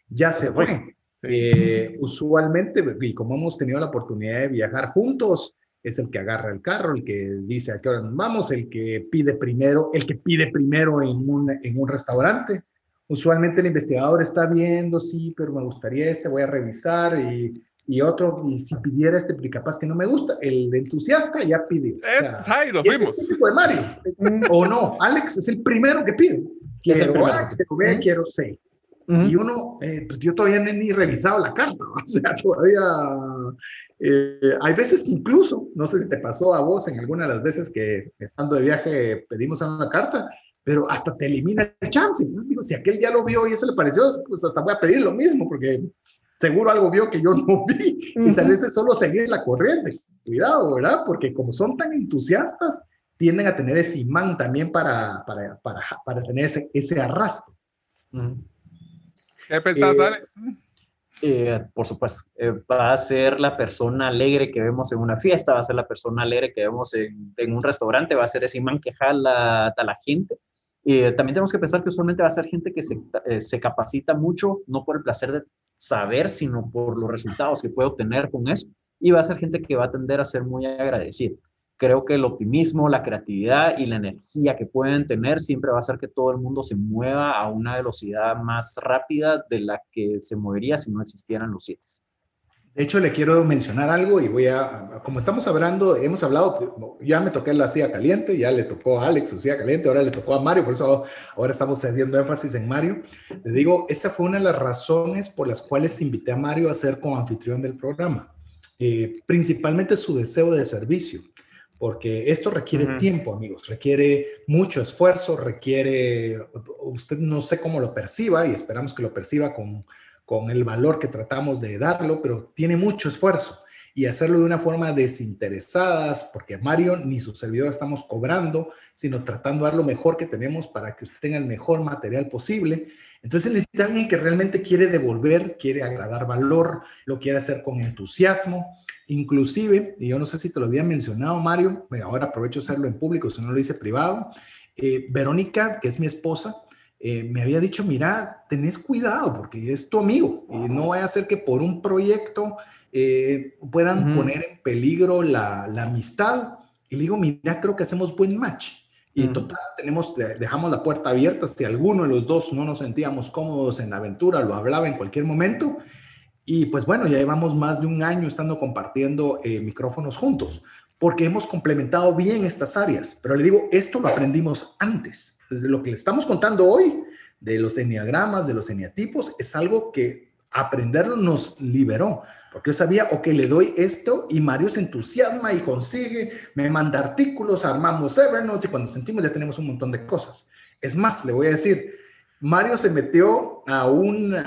ya se fue. Eh, usualmente, y como hemos tenido la oportunidad de viajar juntos, es el que agarra el carro, el que dice a qué hora nos vamos, el que pide primero, el que pide primero en un, en un restaurante. Usualmente el investigador está viendo, sí, pero me gustaría este, voy a revisar y, y otro, y si pidiera este, capaz que no me gusta, el entusiasta ya pidió. Es, o sea, lo vimos. Es el tipo de Mario. o no, Alex es el primero que pide. Quiero, es el primero. quiero, quiero seis. Y uno, eh, pues yo todavía no he ni revisado la carta, o sea, todavía, eh, hay veces incluso, no sé si te pasó a vos en alguna de las veces que estando de viaje pedimos una carta, pero hasta te elimina el chance. ¿no? Digo, si aquel ya lo vio y eso le pareció, pues hasta voy a pedir lo mismo, porque seguro algo vio que yo no vi, y tal vez es solo seguir la corriente. Cuidado, ¿verdad? Porque como son tan entusiastas, tienden a tener ese imán también para, para, para, para tener ese, ese arrastre. ¿Qué pensás, eh, Alex? Eh, por supuesto, eh, va a ser la persona alegre que vemos en una fiesta, va a ser la persona alegre que vemos en, en un restaurante, va a ser ese imán que jala a la gente. también tenemos que pensar que usualmente va a ser gente que se, se, capacita mucho, no por el placer de saber, sino por los resultados que puede obtener con eso. Y va a ser gente que va a tender a ser muy agradecida creo que el optimismo, la creatividad y la energía que pueden tener siempre va a hacer que todo el mundo se mueva a una velocidad más rápida de la que se movería si no existieran los siete. De hecho, le quiero mencionar algo y voy a, como estamos hablando, hemos hablado, ya me toqué la silla caliente, ya le tocó a Alex su silla caliente, ahora le tocó a Mario, por eso ahora estamos haciendo énfasis en Mario. Le digo, esta fue una de las razones por las cuales invité a Mario a ser como anfitrión del programa, eh, principalmente su deseo de servicio porque esto requiere tiempo, amigos, requiere mucho esfuerzo, requiere, usted no sé cómo lo perciba y esperamos que lo perciba con, con el valor que tratamos de darlo, pero tiene mucho esfuerzo y hacerlo de una forma desinteresada, porque Mario ni su servidor estamos cobrando, sino tratando de dar lo mejor que tenemos para que usted tenga el mejor material posible. Entonces necesita alguien que realmente quiere devolver, quiere agradar valor, lo quiere hacer con entusiasmo Inclusive, y yo no sé si te lo había mencionado, Mario, ahora aprovecho hacerlo en público, si no lo hice privado, eh, Verónica, que es mi esposa, eh, me había dicho, mira, tenés cuidado porque es tu amigo y no vaya a ser que por un proyecto eh, puedan poner en peligro la, la, amistad. Y le digo, mira, creo que hacemos buen match. Y total, tenemos, dejamos la puerta abierta. Si alguno de los dos no nos sentíamos cómodos en la aventura, lo hablaba en cualquier momento. Y pues bueno, ya llevamos más de un año estando compartiendo eh, micrófonos juntos, porque hemos complementado bien estas áreas. Pero le digo, esto lo aprendimos antes. Desde lo que le estamos contando hoy, de los enneagramas, de los eneatipos, es algo que aprenderlo nos liberó. Porque yo sabía, ok, le doy esto y Mario se entusiasma y consigue, me manda artículos, armamos Evernote y cuando sentimos ya tenemos un montón de cosas. Es más, le voy a decir, Mario se metió a, a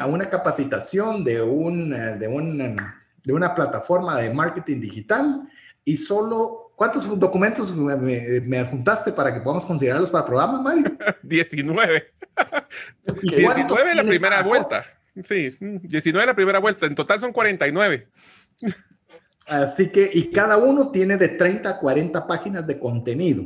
una capacitación de, un, de, un, de una plataforma de marketing digital y solo, ¿cuántos documentos me, me adjuntaste para que podamos considerarlos para el programa, Mario? 19. 19 la primera vuelta. Sí, 19 la primera vuelta. En total son 49. Así que, y cada uno tiene de 30 a 40 páginas de contenido.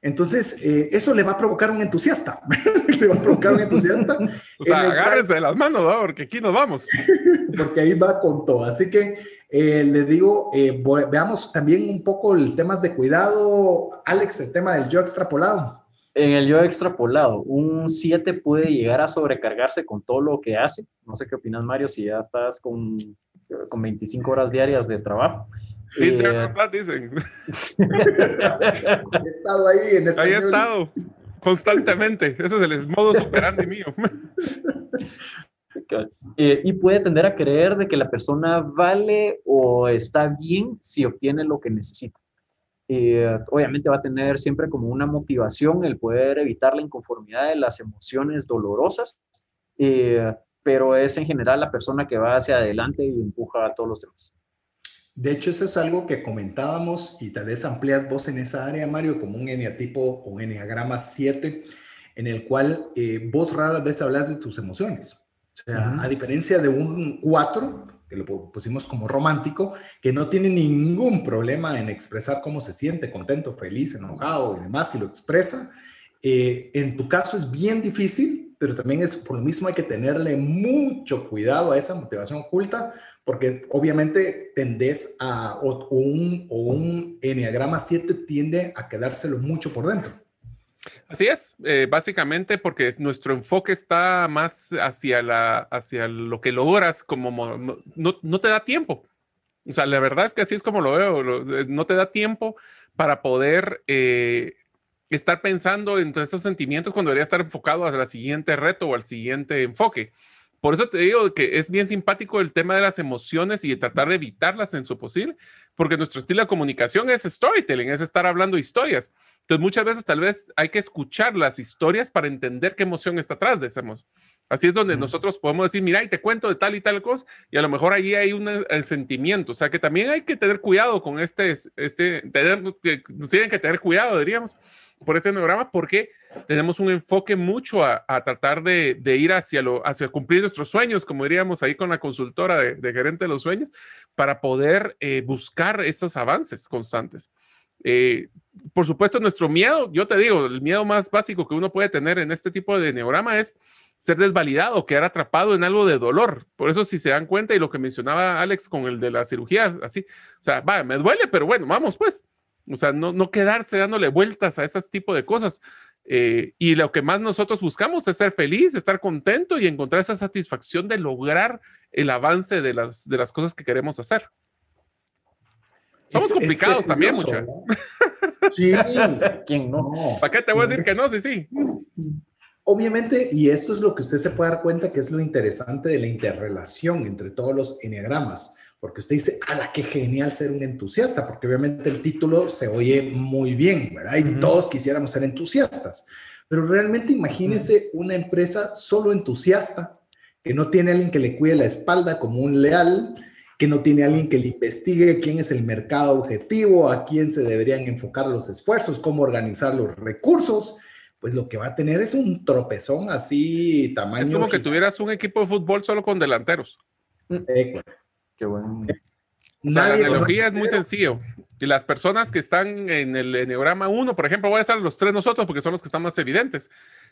Entonces, eh, eso le va a provocar un entusiasta. le va a provocar un entusiasta. o sea, agárrense de las manos, ¿no? porque aquí nos vamos. porque ahí va con todo. Así que eh, le digo, eh, veamos también un poco el temas de cuidado. Alex, el tema del yo extrapolado. En el yo extrapolado, un 7 puede llegar a sobrecargarse con todo lo que hace. No sé qué opinas, Mario, si ya estás con, con 25 horas diarias de trabajo. Sí, dicen. he estado ahí en Ahí he estado, constantemente. Ese es el modo superante mío. Eh, y puede tender a creer de que la persona vale o está bien si obtiene lo que necesita. Eh, obviamente va a tener siempre como una motivación el poder evitar la inconformidad de las emociones dolorosas, eh, pero es en general la persona que va hacia adelante y empuja a todos los demás. De hecho, eso es algo que comentábamos y tal vez amplias vos en esa área, Mario, como un eneatipo o eneagrama 7, en el cual eh, vos raras veces hablas de tus emociones. O sea, a diferencia de un 4, que lo pusimos como romántico, que no tiene ningún problema en expresar cómo se siente, contento, feliz, enojado y demás, y lo expresa, eh, en tu caso es bien difícil, pero también es por lo mismo hay que tenerle mucho cuidado a esa motivación oculta, porque obviamente tendés a, o, un, o un enneagrama 7 tiende a quedárselo mucho por dentro. Así es, eh, básicamente porque nuestro enfoque está más hacia, la, hacia lo que logras, como no, te da tiempo. O sea, la verdad es que así es como lo veo, no te da tiempo para poder eh, estar pensando en esos sentimientos cuando debería estar enfocado el siguiente reto o al siguiente enfoque. Por eso te digo que es bien simpático el tema de las emociones y tratar de evitarlas en su posible, porque nuestro estilo de comunicación es storytelling, es estar hablando historias. Entonces muchas veces tal vez hay que escuchar las historias para entender qué emoción está atrás de esa emoción. Así es donde nosotros podemos decir, mira, y te cuento de tal y tal cosa, y a lo mejor ahí hay un eh, sentimiento. O sea que también hay que tener cuidado con este, este, tenemos que, tienen que tener cuidado, diríamos, por este neograma, porque tenemos un enfoque mucho a, tratar de, ir hacia, lo, hacia cumplir nuestros sueños, como diríamos ahí con la consultora de, gerente de los sueños, para poder eh, buscar esos avances constantes. Eh, por supuesto, nuestro miedo, yo te digo, el miedo más básico que uno puede tener en este tipo de neurama es ser desvalidado, quedar atrapado en algo de dolor. Por eso, si se dan cuenta, y lo que mencionaba Alex con el de la cirugía, así, o sea, va, me duele, pero bueno, vamos pues. O sea, no, no quedarse dándole vueltas a ese tipo de cosas. Eh, y lo que más nosotros buscamos es ser feliz, estar contento y encontrar esa satisfacción de lograr el avance de las, de las cosas que queremos hacer. Somos complicados también, muchachos. Sí. ¿Quién no? ¿Para qué te voy a decir que no? Sí, sí. Obviamente, y esto es lo que usted se puede dar cuenta que es lo interesante de la interrelación entre todos los enneagramas, porque usted dice, ¡ala, qué genial ser un entusiasta! Porque obviamente el título se oye muy bien, ¿verdad? Y todos quisiéramos ser entusiastas. Pero realmente imagínese una empresa solo entusiasta, que no tiene alguien que le cuide la espalda como un leal, que no tiene alguien que le investigue quién es el mercado objetivo, a quién se deberían enfocar los esfuerzos, cómo organizar los recursos, pues lo que va a tener es un tropezón así tamaño. Es como que tuvieras un equipo de fútbol solo con delanteros. Eh, Qué bueno. la analogía es muy sencillo. Y las personas que están en el Enneagrama 1, por ejemplo, voy a estar los tres nosotros porque son los que están más evidentes.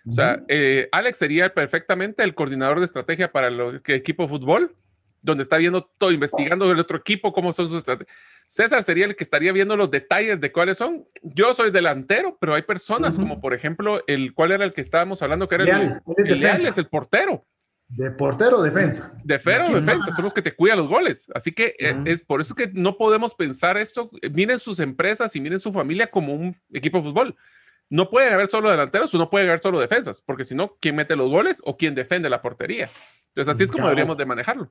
O sea, eh, Alex sería perfectamente el coordinador de estrategia para el equipo de fútbol donde está viendo todo, investigando el otro equipo, cómo son sus estrategias. César sería el que estaría viendo los detalles de cuáles son. Yo soy delantero, pero hay personas como, por ejemplo, el cuál era el que estábamos hablando, que era el, el, es el portero. De portero defensa. De fero defensa, son los que te cuidan los goles. Así que eh, es por eso que no podemos pensar esto. Miren sus empresas y miren su familia como un equipo de fútbol. No puede haber solo delanteros o no puede haber solo defensas, porque si no, ¿quién mete los goles o quién defiende la portería? Entonces, así es como deberíamos de manejarlo.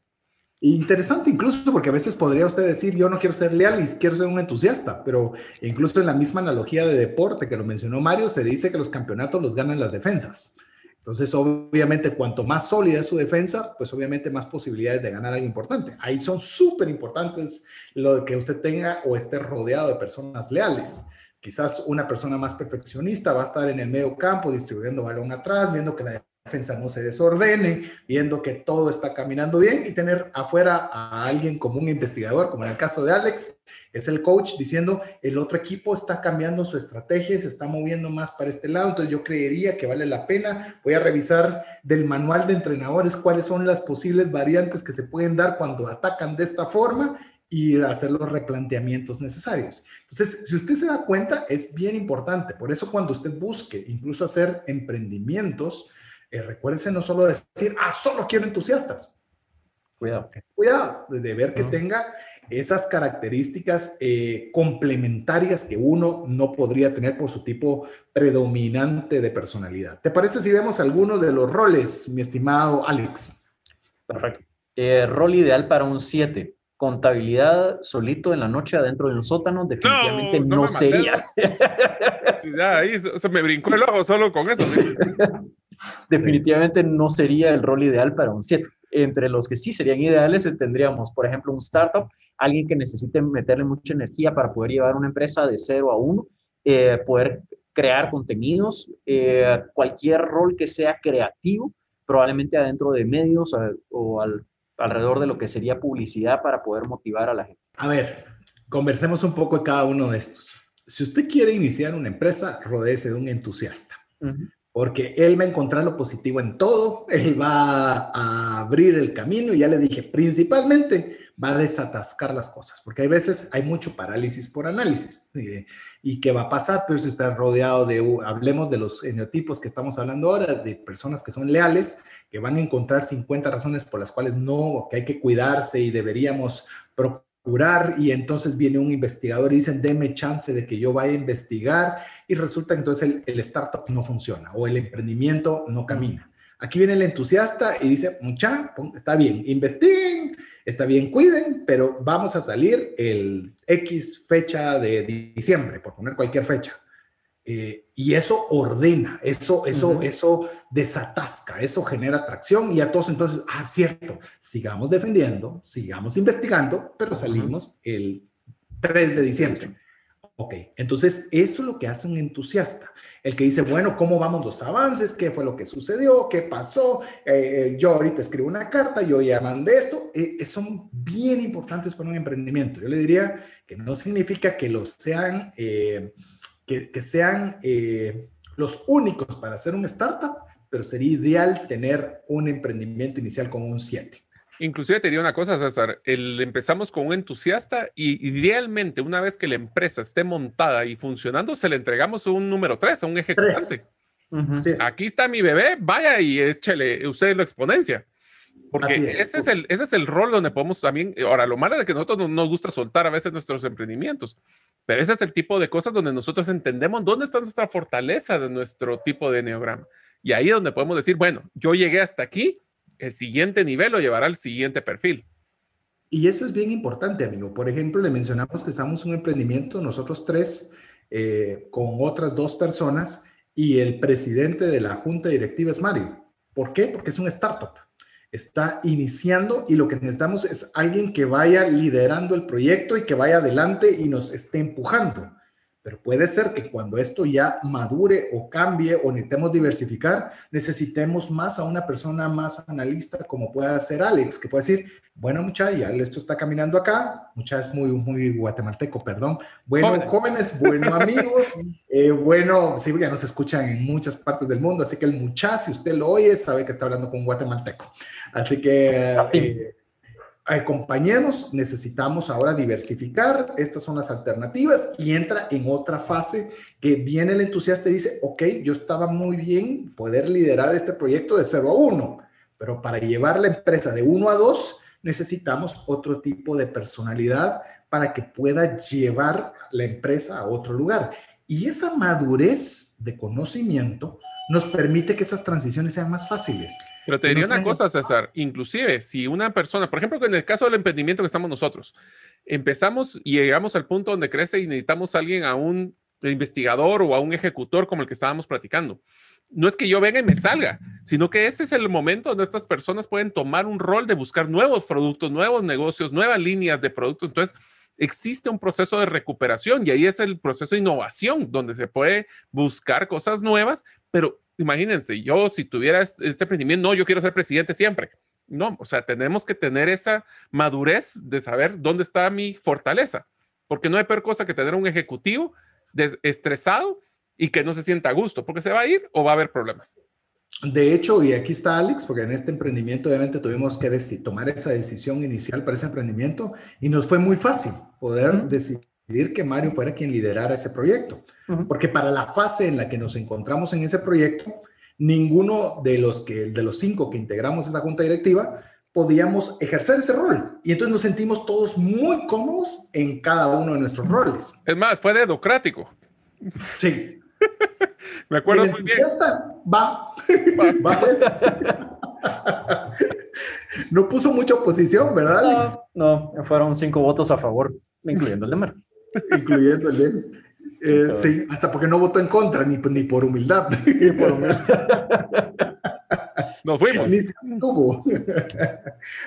Interesante incluso porque a veces podría usted decir, yo no quiero ser leal y quiero ser un entusiasta, pero incluso en la misma analogía de deporte que lo mencionó Mario, se dice que los campeonatos los ganan las defensas. Entonces, obviamente, cuanto más sólida es su defensa, pues obviamente más posibilidades de ganar algo importante. Ahí son súper importantes lo que usted tenga o esté rodeado de personas leales. Quizás una persona más perfeccionista va a estar en el medio campo distribuyendo balón atrás, viendo que la defensa no se desordene, viendo que todo está caminando bien y tener afuera a alguien como un investigador, como en el caso de Alex, es el coach diciendo el otro equipo está cambiando su estrategia, se está moviendo más para este lado, entonces yo creería que vale la pena, voy a revisar del manual de entrenadores cuáles son las posibles variantes que se pueden dar cuando atacan de esta forma y hacer los replanteamientos necesarios. Entonces, si usted se da cuenta, es bien importante. Por eso cuando usted busque incluso hacer emprendimientos, eh, recuérdese no solo decir, ah, solo quiero entusiastas. Cuidado. Cuidado de ver que tenga esas características eh, complementarias que uno no podría tener por su tipo predominante de personalidad. ¿Te parece si vemos algunos de los roles, mi estimado Alex? Perfecto. Eh, rol ideal para un 7. Contabilidad solito en la noche adentro de un sótano, definitivamente no, sería. ya, ahí se, me brincó el ojo solo con eso. definitivamente no sería el rol ideal para un 7. Entre los que sí serían ideales tendríamos, por ejemplo, un startup alguien que necesite meterle mucha energía para poder llevar una empresa de 0 a 1, eh, poder crear contenidos, eh, cualquier rol que sea creativo, probablemente adentro de medios o alrededor de lo que sería publicidad para poder motivar a la gente. A ver, conversemos un poco de cada uno de estos. Si usted quiere iniciar una empresa, rodece de un entusiasta. Porque él va a encontrar lo positivo en todo, él va a abrir el camino y ya le dije, principalmente va a desatascar las cosas, porque hay veces hay mucho parálisis por análisis. Eh, ¿Y qué va a pasar? Pero si está rodeado de, hablemos de los eneotipos que estamos hablando ahora, de personas que son leales, que van a encontrar 50 razones por las cuales no, que hay que cuidarse y deberíamos procurar, y entonces viene un investigador y dicen, deme chance de que yo vaya a investigar, y resulta que entonces el, el startup no funciona o el emprendimiento no camina. Aquí viene el entusiasta y dice, mucha, está bien, investiguen, está bien, cuiden, pero vamos a salir el X fecha de diciembre, por poner cualquier fecha. Eh, y eso ordena, eso, eso, eso desatasca, eso genera atracción y a todos entonces, ah, cierto, sigamos defendiendo, sigamos investigando, pero salimos el 3 de diciembre. Ok, entonces eso es lo que hace un entusiasta, el que dice, bueno, ¿cómo vamos los avances? ¿Qué fue lo que sucedió? ¿Qué pasó? Eh, yo ahorita escribo una carta, yo ya mandé esto. Eh, son bien importantes para un emprendimiento. Yo le diría que no significa que los sean, eh, que, sean los únicos para hacer un startup, pero sería ideal tener un emprendimiento inicial con un 7. Inclusive te diría una cosa, César, el, empezamos con un entusiasta y idealmente una vez que la empresa esté montada y funcionando, se le entregamos un número 3 a un ejecutante. Aquí está mi bebé, vaya y échele usted la exponencia. Porque ese, es el, ese es el rol donde podemos también, ahora lo malo es que nosotros no nos gusta soltar a veces nuestros emprendimientos, pero ese es el tipo de cosas donde nosotros entendemos dónde está nuestra fortaleza de nuestro tipo de neograma. Y ahí es donde podemos decir, bueno, yo llegué hasta aquí, el siguiente nivel lo llevará al siguiente perfil. Y eso es bien importante, amigo. Por ejemplo, le mencionamos que estamos en un emprendimiento, nosotros tres, eh, con otras dos personas, y el presidente de la junta directiva es Mario. ¿Por qué? Porque es un startup. Está iniciando y lo que necesitamos es alguien que vaya liderando el proyecto y que vaya adelante y nos esté empujando. Pero puede ser que cuando esto ya madure o cambie o necesitemos diversificar, necesitemos más a una persona más analista como pueda ser Alex, que puede decir, bueno muchachos, ya esto está caminando acá, muchachos muy, muy guatemalteco, perdón, bueno jóvenes, bueno amigos, eh, bueno, sí, ya nos escuchan en muchas partes del mundo, así que el muchacho, si usted lo oye, sabe que está hablando con un guatemalteco. Así que... Eh, compañeros, necesitamos ahora diversificar, estas son las alternativas y entra en otra fase que viene el entusiasta y dice, ok, yo estaba muy bien poder liderar este proyecto de 0 a 1, pero para llevar la empresa de 1 a 2 necesitamos otro tipo de personalidad para que pueda llevar la empresa a otro lugar. Y esa madurez de conocimiento nos permite que esas transiciones sean más fáciles. Pero te diría una cosa, César, inclusive si una persona, por ejemplo, en el caso del emprendimiento que estamos nosotros, empezamos y llegamos al punto donde crece y necesitamos a alguien, a un investigador o a un ejecutor como el que estábamos platicando. No es que yo venga y me salga, sino que ese es el momento donde estas personas pueden tomar un rol de buscar nuevos productos, nuevos negocios, nuevas líneas de productos. Entonces, existe un proceso de recuperación y ahí es el proceso de innovación, donde se puede buscar cosas nuevas, pero imagínense, yo si tuviera este, emprendimiento, no, yo quiero ser presidente siempre. No, o sea, tenemos que tener esa madurez de saber dónde está mi fortaleza, porque no hay peor cosa que tener un ejecutivo estresado y que no se sienta a gusto, porque se va a ir o va a haber problemas. De hecho, y aquí está Alex, porque en este emprendimiento obviamente tuvimos que tomar esa decisión inicial para ese emprendimiento y nos fue muy fácil poder decidir que Mario fuera quien liderara ese proyecto, porque para la fase en la que nos encontramos en ese proyecto, ninguno de los, que, de los cinco que integramos esa junta directiva podíamos ejercer ese rol. Y entonces nos sentimos todos muy cómodos en cada uno de nuestros roles. Es más, fue democrático. Sí, Me acuerdo muy bien. Va. va. Pues. no puso mucha oposición, ¿verdad? No, no, fueron cinco votos a favor, incluyendo el de Mar. Incluyendo el de. Eh, sí, hasta porque no votó en contra, ni, ni por humildad. Ni por humildad. Nos fuimos. Ni se estuvo.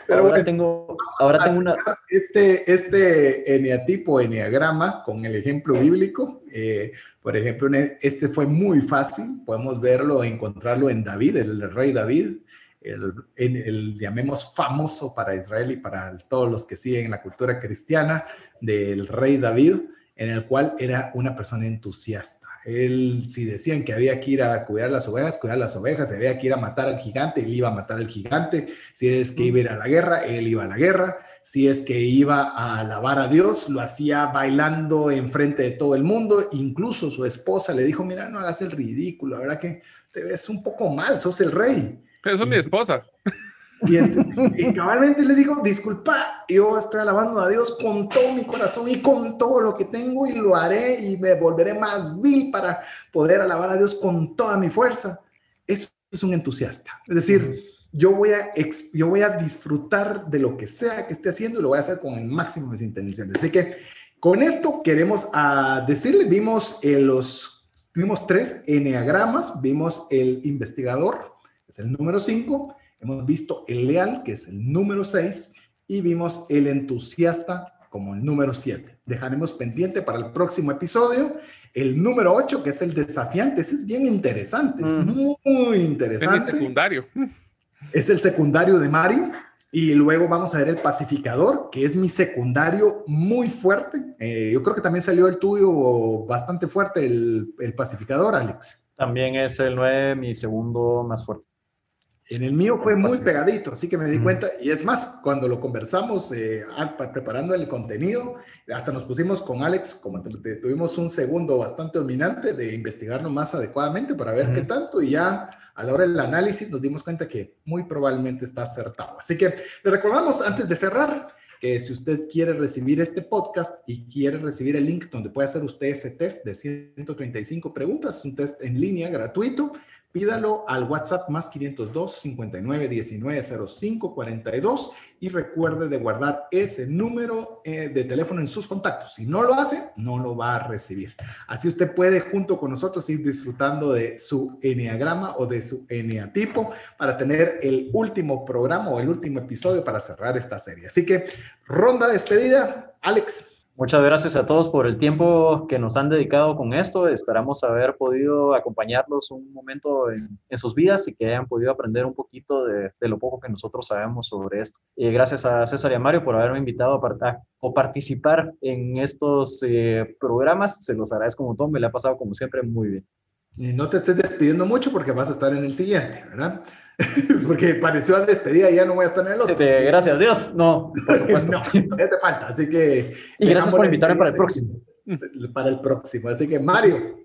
Pero ahora tengo, ahora tengo una... Este, este eneatipo, eneagrama, con el ejemplo bíblico, eh, por ejemplo, este fue muy fácil, podemos verlo, encontrarlo en David, el rey David, el, el, llamemos famoso para Israel y para todos los que siguen la cultura cristiana del rey David, en el cual era una persona entusiasta. Él, si decían que había que ir a cuidar las ovejas, cuidar las ovejas, si había que ir a matar al gigante, él iba a matar al gigante. Si es que iba a ir a la guerra, él iba a la guerra. Si es que iba a alabar a Dios, lo hacía bailando enfrente de todo el mundo. Incluso su esposa le dijo, mira, no hagas el ridículo, la verdad que te ves un poco mal, sos el rey. Eso es mi esposa. Y, cabalmente le digo, disculpa, yo estoy alabando a Dios con todo mi corazón y con todo lo que tengo y lo haré y me volveré más vil para poder alabar a Dios con toda mi fuerza. Eso es un entusiasta. Es decir, yo voy, a, yo voy a disfrutar de lo que sea que esté haciendo y lo voy a hacer con el máximo de mis intenciones. Así que con esto queremos a decirle, vimos eh, los, vimos tres eneagramas, vimos el investigador, es el número cinco, Hemos visto el leal, que es el número 6, y vimos el entusiasta como el número 7. Dejaremos pendiente para el próximo episodio el número 8, que es el desafiante. Ese es bien interesante, es muy, interesante. Es el secundario. Es el secundario de Mario. Y luego vamos a ver el pacificador, que es mi secundario muy fuerte. Eh, yo creo que también salió el tuyo bastante fuerte, el, el pacificador, Alex. También es el 9, mi segundo más fuerte. En el mío fue muy pegadito, así que me di cuenta, y es más, cuando lo conversamos eh, preparando el contenido, hasta nos pusimos con Alex, como tuvimos un segundo bastante dominante de investigarlo más adecuadamente para ver qué tanto, y ya a la hora del análisis nos dimos cuenta que muy probablemente está acertado. Así que le recordamos antes de cerrar que si usted quiere recibir este podcast y quiere recibir el link donde puede hacer usted ese test de 135 preguntas, es un test en línea gratuito, Pídalo al WhatsApp más 502 59 19 05 42 y recuerde de guardar ese número eh, de teléfono en sus contactos. Si no lo hace, no lo va a recibir. Así usted puede junto con nosotros ir disfrutando de su eneagrama o de su eneatipo para tener el último programa o el último episodio para cerrar esta serie. Así que ronda despedida. Alex. Muchas gracias a todos por el tiempo que nos han dedicado con esto. Esperamos haber podido acompañarlos un momento en, sus vidas y que hayan podido aprender un poquito de, lo poco que nosotros sabemos sobre esto. Y gracias a César y a Mario por haberme invitado a, o participar en estos eh, programas. Se los agradezco un montón. Me le ha pasado como siempre muy bien. Y no te estés despidiendo mucho porque vas a estar en el siguiente, ¿verdad? Es porque pareció a despedida y ya no voy a estar en el otro. Gracias a Dios, no, por supuesto. no, ya te falta, así que... Y gracias por invitarme para el próximo. Para el próximo, así que Mario.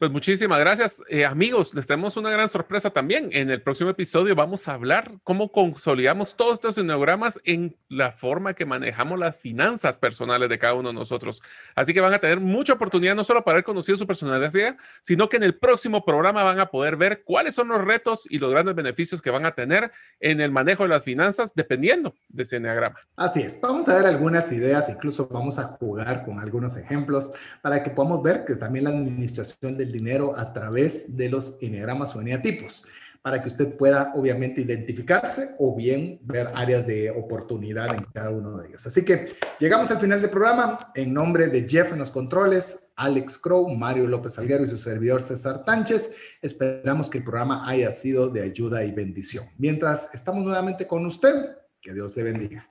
Pues muchísimas gracias, eh, amigos. Les tenemos una gran sorpresa también. En el próximo episodio vamos a hablar cómo consolidamos todos estos eneogramas en la forma que manejamos las finanzas personales de cada uno de nosotros. Así que van a tener mucha oportunidad no solo para haber conocido su personalidad, sino que en el próximo programa van a poder ver cuáles son los retos y los grandes beneficios que van a tener en el manejo de las finanzas dependiendo de ese eneagrama. Así es. Vamos a ver algunas ideas, incluso vamos a jugar con algunos ejemplos para que podamos ver que también la administración del dinero a través de los eneagramas o eneatipos, para que usted pueda obviamente identificarse o bien ver áreas de oportunidad en cada uno de ellos. Así que llegamos al final del programa. En nombre de Jeff en los controles, Alex Crow, Mario López Alguero y su servidor César Tánchez, esperamos que el programa haya sido de ayuda y bendición. Mientras estamos nuevamente con usted, que Dios le bendiga.